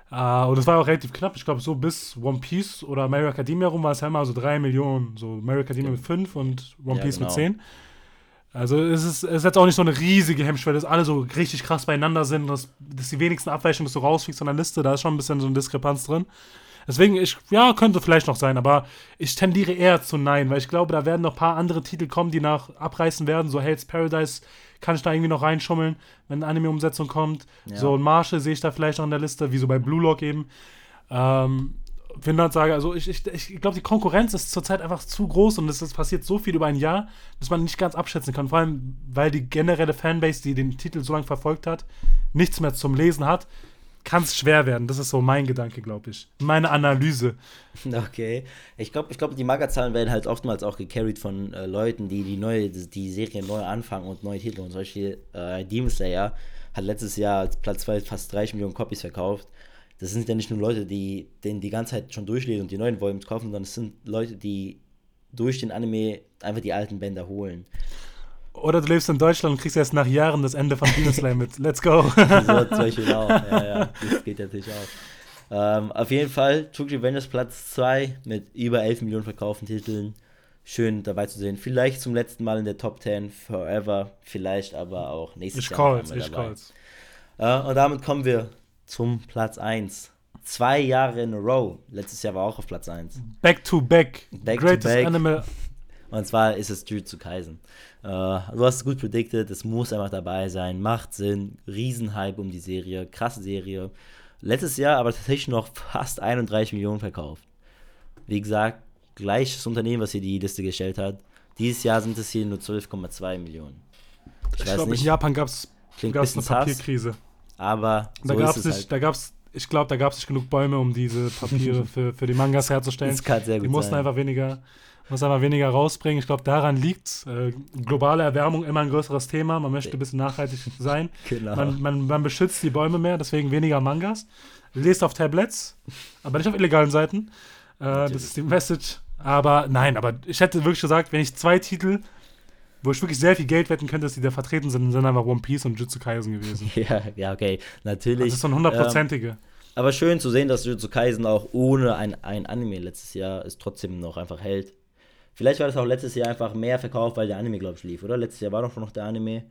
Speaker 1: Uh, und das war auch relativ knapp. Ich glaube, so bis One Piece oder Mary Academia rum war es ja immer so 3 Millionen. So Mary Academia ja. mit 5 und One ja, Piece genau. mit 10. Also es ist, es ist jetzt auch nicht so eine riesige Hemmschwelle, dass alle so richtig krass beieinander sind, dass, dass die wenigsten Abweichungen, dass du rausfliegst von der Liste, da ist schon ein bisschen so eine Diskrepanz drin. Deswegen, ich, ja, könnte vielleicht noch sein, aber ich tendiere eher zu Nein, weil ich glaube, da werden noch ein paar andere Titel kommen, die nach abreißen werden. So Hell's Paradise kann ich da irgendwie noch reinschummeln, wenn eine Anime-Umsetzung kommt. Ja. So ein Marshall sehe ich da vielleicht noch in der Liste, wie so bei Blue Lock eben. Ähm, Finnland sage, also ich, ich, ich glaube, die Konkurrenz ist zurzeit einfach zu groß und es, es passiert so viel über ein Jahr, dass man nicht ganz abschätzen kann. Vor allem, weil die generelle Fanbase, die den Titel so lange verfolgt hat, nichts mehr zum Lesen hat kann es schwer werden. Das ist so mein Gedanke, glaube ich. Meine Analyse. <laughs>
Speaker 2: Okay. Ich glaube, ich glaub, die Magazahlen werden halt oftmals auch gecarried von äh, Leuten, die die neue, die Serie neu anfangen und neue Titel. Und zum Beispiel äh, Demon Slayer hat letztes Jahr als Platz 2 fast 30 Millionen Copies verkauft. Das sind ja nicht nur Leute, die den die ganze Zeit schon durchlesen und die neuen Volumes kaufen, sondern es sind Leute, die durch den Anime einfach die alten Bänder holen.
Speaker 1: Oder du lebst in Deutschland und kriegst erst nach Jahren das Ende von Demon Slayer mit. Let's go. <laughs> so
Speaker 2: zum Beispiel auch. Ja, ja. Das geht natürlich auch. Ähm, auf jeden Fall, Tokyo Revengers Platz 2 mit über 11 Millionen verkauften Titeln. Schön dabei zu sehen. Vielleicht zum letzten Mal in der Top 10 forever. Vielleicht aber auch nächstes ich Jahr. Call's, ich call's. Äh, und damit kommen wir zum Platz 1. Zwei Jahre in a row. Letztes Jahr war auch auf Platz 1.
Speaker 1: Back to back. back Greatest to back. Anime
Speaker 2: und zwar ist es Jujutsu Kaisen. Äh, du hast es gut predicted, es muss einfach dabei sein, macht Sinn, Riesenhype um die Serie, krasse Serie. Letztes Jahr aber tatsächlich noch fast 31 Millionen verkauft. Wie gesagt, gleiches Unternehmen, was hier die Liste gestellt hat. Dieses Jahr sind es hier nur 12,2 Millionen.
Speaker 1: Ich, ich glaube, in Japan gab es eine Papierkrise.
Speaker 2: aber
Speaker 1: so da gab es halt. da gab's, ich glaube, da gab es nicht genug Bäume, um diese Papiere <laughs> für, für die Mangas herzustellen. Das kann sehr gut Die mussten sein. einfach weniger muss aber weniger rausbringen. Ich glaube, daran liegt äh, globale Erwärmung immer ein größeres Thema. Man möchte ein bisschen nachhaltig sein. <laughs> Genau. Man, man, man beschützt die Bäume mehr, deswegen weniger Mangas. Lest auf Tablets, aber nicht auf illegalen Seiten. Äh, das ist die Message. Aber nein, aber ich hätte wirklich gesagt, wenn ich zwei Titel, wo ich wirklich sehr viel Geld wetten könnte, dass die da vertreten sind, sind einfach One Piece und Jutsu Kaisen gewesen. <laughs>
Speaker 2: Ja, ja, okay, natürlich.
Speaker 1: Das ist so ein hundertprozentige. Ähm,
Speaker 2: aber schön zu sehen, dass Jutsu Kaisen auch ohne ein, ein Anime letztes Jahr es trotzdem noch einfach hält. Vielleicht war das auch letztes Jahr einfach mehr verkauft, weil der Anime, glaube ich, lief, oder? Letztes Jahr war doch noch der Anime.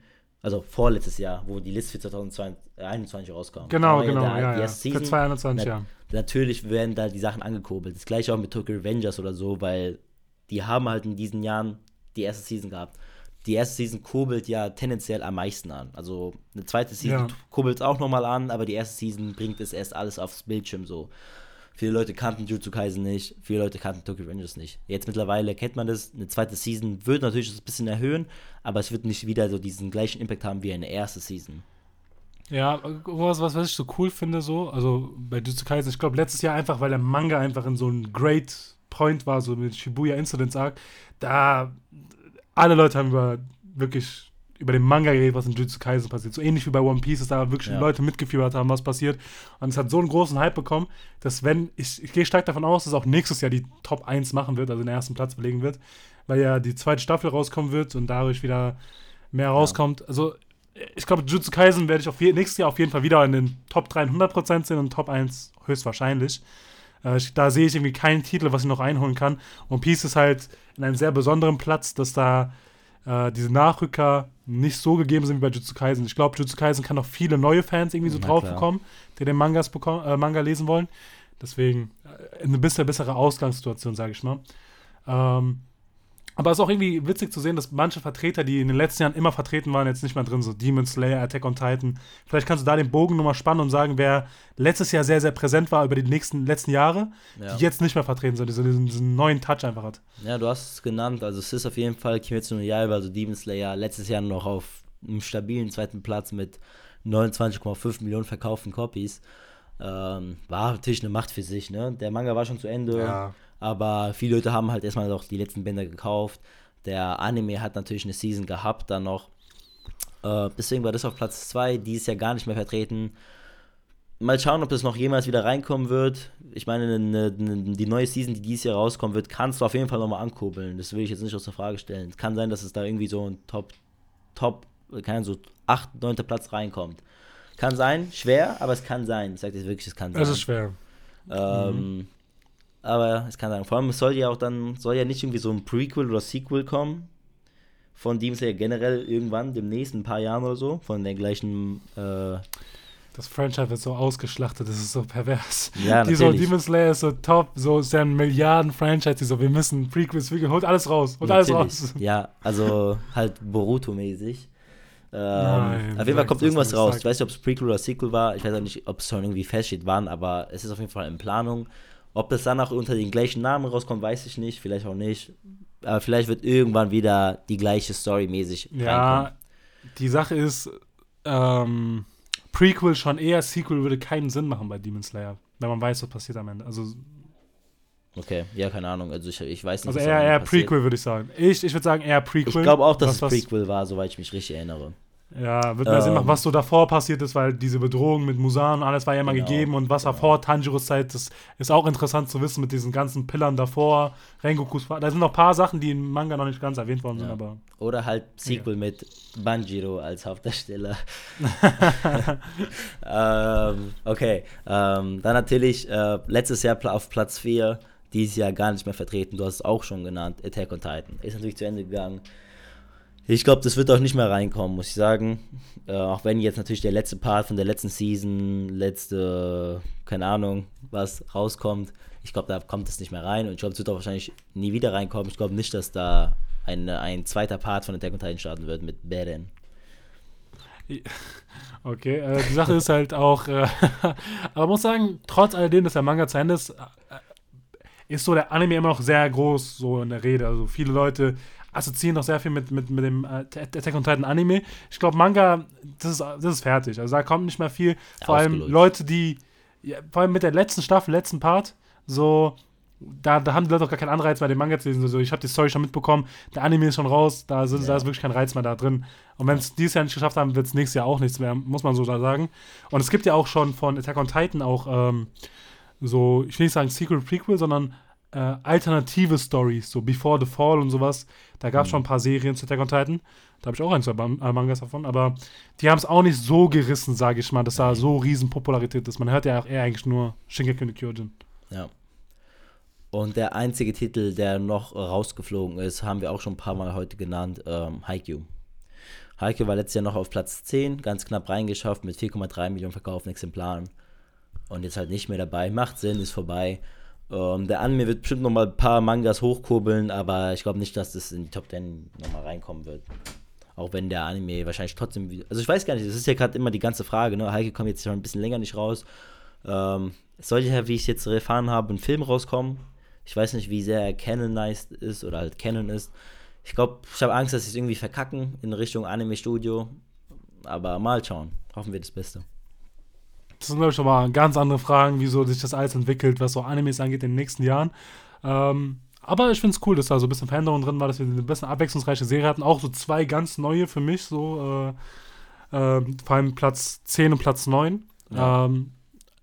Speaker 2: Also vorletztes Jahr, wo die Liste für 2021 rauskam.
Speaker 1: Genau, genau, der, ja, ja. Season, für 2021, na, ja.
Speaker 2: Natürlich werden da die Sachen angekurbelt. Das gleiche auch mit Tokyo Revengers oder so, weil die haben halt in diesen Jahren die erste Season gehabt. Die erste Season kurbelt ja tendenziell am meisten an. Also eine zweite Season ja. kurbelt es auch nochmal an, aber die erste Season bringt es erst alles aufs Bildschirm so. Viele Leute kannten Jujutsu Kaisen nicht, viele Leute kannten Tokyo Rangers nicht. Jetzt mittlerweile kennt man das. Eine zweite Season wird natürlich das ein bisschen erhöhen, aber es wird nicht wieder so diesen gleichen Impact haben wie eine erste Season.
Speaker 1: Ja, was, was, was ich so cool finde, so, also bei Jujutsu Kaisen, ich glaube letztes Jahr einfach, weil der Manga einfach in so einem Great Point war, so mit Shibuya Incidents Arc, da alle Leute haben über wirklich über den Manga geredet, was in Jujutsu Kaisen passiert. So ähnlich wie bei One Piece, dass da wirklich ja. Leute mitgefiebert haben, was passiert. Und es hat so einen großen Hype bekommen, dass wenn, ich, ich gehe stark davon aus, dass auch nächstes Jahr die Top 1 machen wird, also den ersten Platz belegen wird, weil ja die zweite Staffel rauskommen wird und dadurch wieder mehr rauskommt. Ja. Also ich glaube, Jujutsu Kaisen werde ich auf je, nächstes Jahr auf jeden Fall wieder in den Top 3 100% sehen und Top 1 höchstwahrscheinlich. Äh, ich, da sehe ich irgendwie keinen Titel, was ich noch einholen kann. Und Piece ist halt in einem sehr besonderen Platz, dass da äh, diese Nachrücker nicht so gegeben sind wie bei Jujutsu Kaisen. Ich glaube, Jujutsu Kaisen kann noch viele neue Fans irgendwie so Na, drauf klar. bekommen, die den Mangas bekommen, äh, Manga lesen wollen. Deswegen äh, eine bisschen bessere Ausgangssituation, sage ich mal. Ähm, aber es ist auch irgendwie witzig zu sehen, dass manche Vertreter, die in den letzten Jahren immer vertreten waren, jetzt nicht mehr drin sind. Demon Slayer, Attack on Titan. Vielleicht kannst du da den Bogen nochmal spannen und sagen, wer letztes Jahr sehr, sehr präsent war über die nächsten letzten Jahre, ja. die jetzt nicht mehr vertreten sind, diesen, diesen, neuen Touch einfach hat.
Speaker 2: Ja, du hast es genannt. Also es ist auf jeden Fall Kimetsu no Yaiba, also Demon Slayer, letztes Jahr noch auf einem stabilen zweiten Platz mit 29,5 Millionen verkauften Copies. Ähm, war natürlich eine Macht für sich, ne? Der Manga war schon zu Ende. Ja aber viele Leute haben halt erstmal noch die letzten Bänder gekauft. Der Anime hat natürlich eine Season gehabt dann noch. Äh, deswegen war das auf Platz 2, dieses Jahr gar nicht mehr vertreten. Mal schauen, ob das noch jemals wieder reinkommen wird. Ich meine, eine, eine, die neue Season, die dieses Jahr rauskommen wird, kannst du auf jeden Fall nochmal ankurbeln. Das will ich jetzt nicht aus der Frage stellen. Es kann sein, dass es da irgendwie so ein Top, Top, kann so 8, 9. Platz reinkommt. Kann sein, schwer, aber es kann sein. Ich sage dir wirklich, es kann sein.
Speaker 1: Es ist schwer.
Speaker 2: Ähm, mhm. Aber es kann sein. Vor allem es soll ja auch dann, soll ja nicht irgendwie so ein Prequel oder Sequel kommen. Von Demon Slayer generell irgendwann, demnächst, ein paar Jahren oder so. Von der gleichen. Äh,
Speaker 1: das Franchise wird so ausgeschlachtet, das ist so pervers. Ja, die so, Demon Slayer ist so top, so ist ja ein Milliarden-Franchise, die so, wir müssen Prequels, wir holt alles raus, holt natürlich. alles raus.
Speaker 2: Ja, also halt Boruto-mäßig. Ähm, auf jeden Fall kommt irgendwas raus. Ich weiß nicht, ob es Prequel oder Sequel war. Ich weiß auch nicht, ob es schon irgendwie feststeht, wann, aber es ist auf jeden Fall in Planung. Ob das dann auch unter den gleichen Namen rauskommt, weiß ich nicht, vielleicht auch nicht. Aber vielleicht wird irgendwann wieder die gleiche Story mäßig
Speaker 1: Ja, reinkommen. die Sache ist, ähm, Prequel schon eher, Sequel würde keinen Sinn machen bei Demon Slayer, wenn man weiß, was passiert am Ende. Also
Speaker 2: Okay, ja, keine Ahnung. Also ich, ich weiß
Speaker 1: nicht. Also eher, eher Prequel, würde ich sagen. Ich, ich würde sagen eher Prequel.
Speaker 2: Ich glaube auch, dass was, es Prequel war, soweit ich mich richtig erinnere.
Speaker 1: Ja, wird mehr ähm, Sinn machen, was so davor passiert ist, weil diese Bedrohung mit Musan und alles war ja immer genau, gegeben und was genau. vor Tanjiros Zeit, das ist auch interessant zu wissen mit diesen ganzen Pillern davor, Rengokus, da sind noch ein paar Sachen, die im Manga noch nicht ganz erwähnt worden ja. sind, aber.
Speaker 2: Oder halt Sequel ja. mit Banjiro als Hauptdarsteller. <laughs> ähm, okay, ähm, dann natürlich äh, letztes Jahr auf Platz 4, dieses Jahr gar nicht mehr vertreten, du hast es auch schon genannt, Attack on Titan. Ist natürlich zu Ende gegangen. Ich glaube, das wird auch nicht mehr reinkommen, muss ich sagen. Äh, auch wenn jetzt natürlich der letzte Part von der letzten Season, letzte, keine Ahnung, was rauskommt. Ich glaube, da kommt es nicht mehr rein und ich glaube, es wird auch wahrscheinlich nie wieder reinkommen. Ich glaube nicht, dass da ein, ein zweiter Part von Attack on Titan starten wird mit Beren. <laughs>
Speaker 1: Okay, äh, die Sache ist halt auch, äh, <laughs> aber muss sagen, trotz alledem, dass der Manga zu Ende ist, äh, ist so der Anime immer noch sehr groß, so in der Rede. Also viele Leute assoziieren doch sehr viel mit, mit, mit dem äh, Attack on Titan Anime. Ich glaube, Manga, das ist, das ist fertig. Also da kommt nicht mehr viel. Vor allem Leute, die, ja, vor allem mit der letzten Staffel, letzten Part, so, da, da haben die Leute auch gar keinen Anreiz mehr, den Manga zu lesen. So, ich habe die Story schon mitbekommen, der Anime ist schon raus, da, ist, ja. da ist wirklich kein Reiz mehr da drin. Und wenn es dieses Jahr nicht geschafft haben, wird es nächstes Jahr auch nichts mehr, muss man so da sagen. Und es gibt ja auch schon von Attack on Titan auch ähm, so, ich will nicht sagen Secret Prequel, sondern äh, alternative Stories, so Before the Fall und sowas. Da gab es mhm. schon ein paar Serien zu Attack on Titan. Da habe ich auch ein, zwei äh, Mangas davon. Aber die haben es auch nicht so gerissen, sage ich mal, dass da so riesen Popularität ist. Man hört ja auch eher eigentlich nur Shingeki no Kyojin.
Speaker 2: Ja. Und der einzige Titel, der noch rausgeflogen ist, haben wir auch schon ein paar Mal heute genannt, ähm, Haikyuu. Haikyuu war letztes Jahr noch auf Platz 10, ganz knapp reingeschafft mit 4,3 Millionen verkauften Exemplaren. Und jetzt halt nicht mehr dabei. Macht Sinn, ist vorbei. Ähm, der Anime wird bestimmt noch mal ein paar Mangas hochkurbeln, aber ich glaube nicht, dass das in die Top 10 noch mal reinkommen wird. Auch wenn der Anime wahrscheinlich trotzdem. Also ich weiß gar nicht, das ist ja gerade immer die ganze Frage, ne? Heike kommt jetzt schon ein bisschen länger nicht raus. Ähm, Es sollte ja, wie ich jetzt erfahren habe, ein Film rauskommen. Ich weiß nicht, wie sehr er canonized ist oder halt Canon ist. Ich glaube, ich habe Angst, dass sie es irgendwie verkacken in Richtung Anime-Studio. Aber mal schauen. Hoffen wir das Beste.
Speaker 1: Das sind, glaube ich, schon mal ganz andere Fragen, wieso sich das alles entwickelt, was so Animes angeht in den nächsten Jahren. Ähm, aber ich finde es cool, dass da so ein bisschen Veränderung drin war, dass wir eine bisschen abwechslungsreiche Serie hatten. Auch so zwei ganz neue für mich, so äh, äh, vor allem Platz 10 und Platz 9. Ja. Ähm,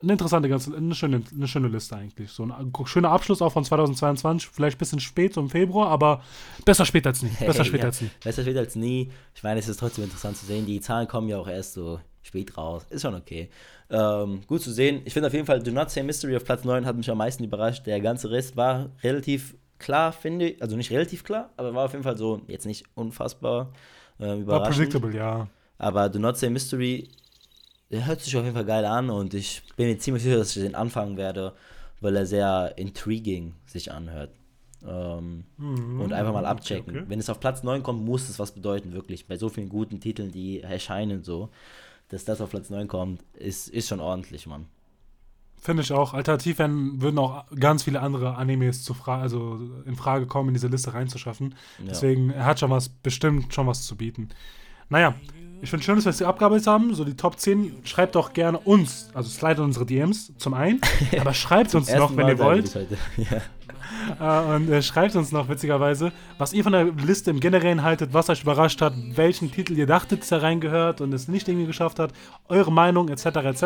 Speaker 1: eine interessante, ganz, eine schöne, eine schöne Liste eigentlich. So ein schöner Abschluss auch von 2022, vielleicht ein bisschen spät, so im Februar, aber besser spät als nie. Besser spät ja, als nie.
Speaker 2: Besser spät als nie. Ich meine, es ist trotzdem interessant zu sehen. Die Zahlen kommen ja auch erst so spät raus. Ist schon okay. Ähm, gut zu sehen. Ich finde auf jeden Fall, Do Not Say Mystery auf Platz 9 hat mich am meisten überrascht. Der ganze Rest war relativ klar, finde ich. Also nicht relativ klar, aber war auf jeden Fall so jetzt nicht unfassbar äh, überraschend. War predictable, ja. Aber Do Not Say Mystery der hört sich auf jeden Fall geil an und ich bin mir ziemlich sicher, dass ich den anfangen werde, weil er sehr intriguing sich anhört. Ähm, mhm. Und einfach mal abchecken. Okay, okay. Wenn es auf Platz 9 kommt, muss es was bedeuten, wirklich. Bei so vielen guten Titeln, die erscheinen, so, dass das auf Platz 9 kommt, ist, ist schon ordentlich, Mann.
Speaker 1: Finde ich auch. Alternativ würden auch ganz viele andere Animes zu Fra also in Frage kommen, in diese Liste reinzuschaffen. Ja. Deswegen, er hat schon was, bestimmt schon was zu bieten. Naja, ich finde es schön, dass wir es abgearbeitet haben. So die Top 10. Schreibt doch gerne uns, also slide unsere DMs zum einen. <laughs> Aber schreibt uns noch, wenn Mal ihr wollt. <laughs> ja. Uh, und äh, schreibt uns noch witzigerweise, was ihr von der Liste im Generellen haltet, was euch überrascht hat, welchen Titel ihr dachtet, er reingehört und es nicht irgendwie geschafft hat, eure Meinung etc. etc.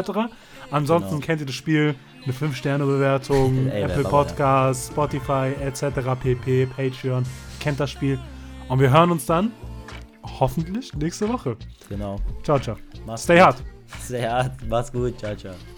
Speaker 1: Ansonsten genau. kennt ihr das Spiel, eine 5-Sterne-Bewertung, Apple Podcasts, Spotify etc. pp, Patreon, kennt das Spiel. Und wir hören uns dann hoffentlich nächste Woche.
Speaker 2: Genau.
Speaker 1: Ciao, ciao. Mach's Stay gut. hard.
Speaker 2: Stay hard. Mach's gut. Ciao, ciao.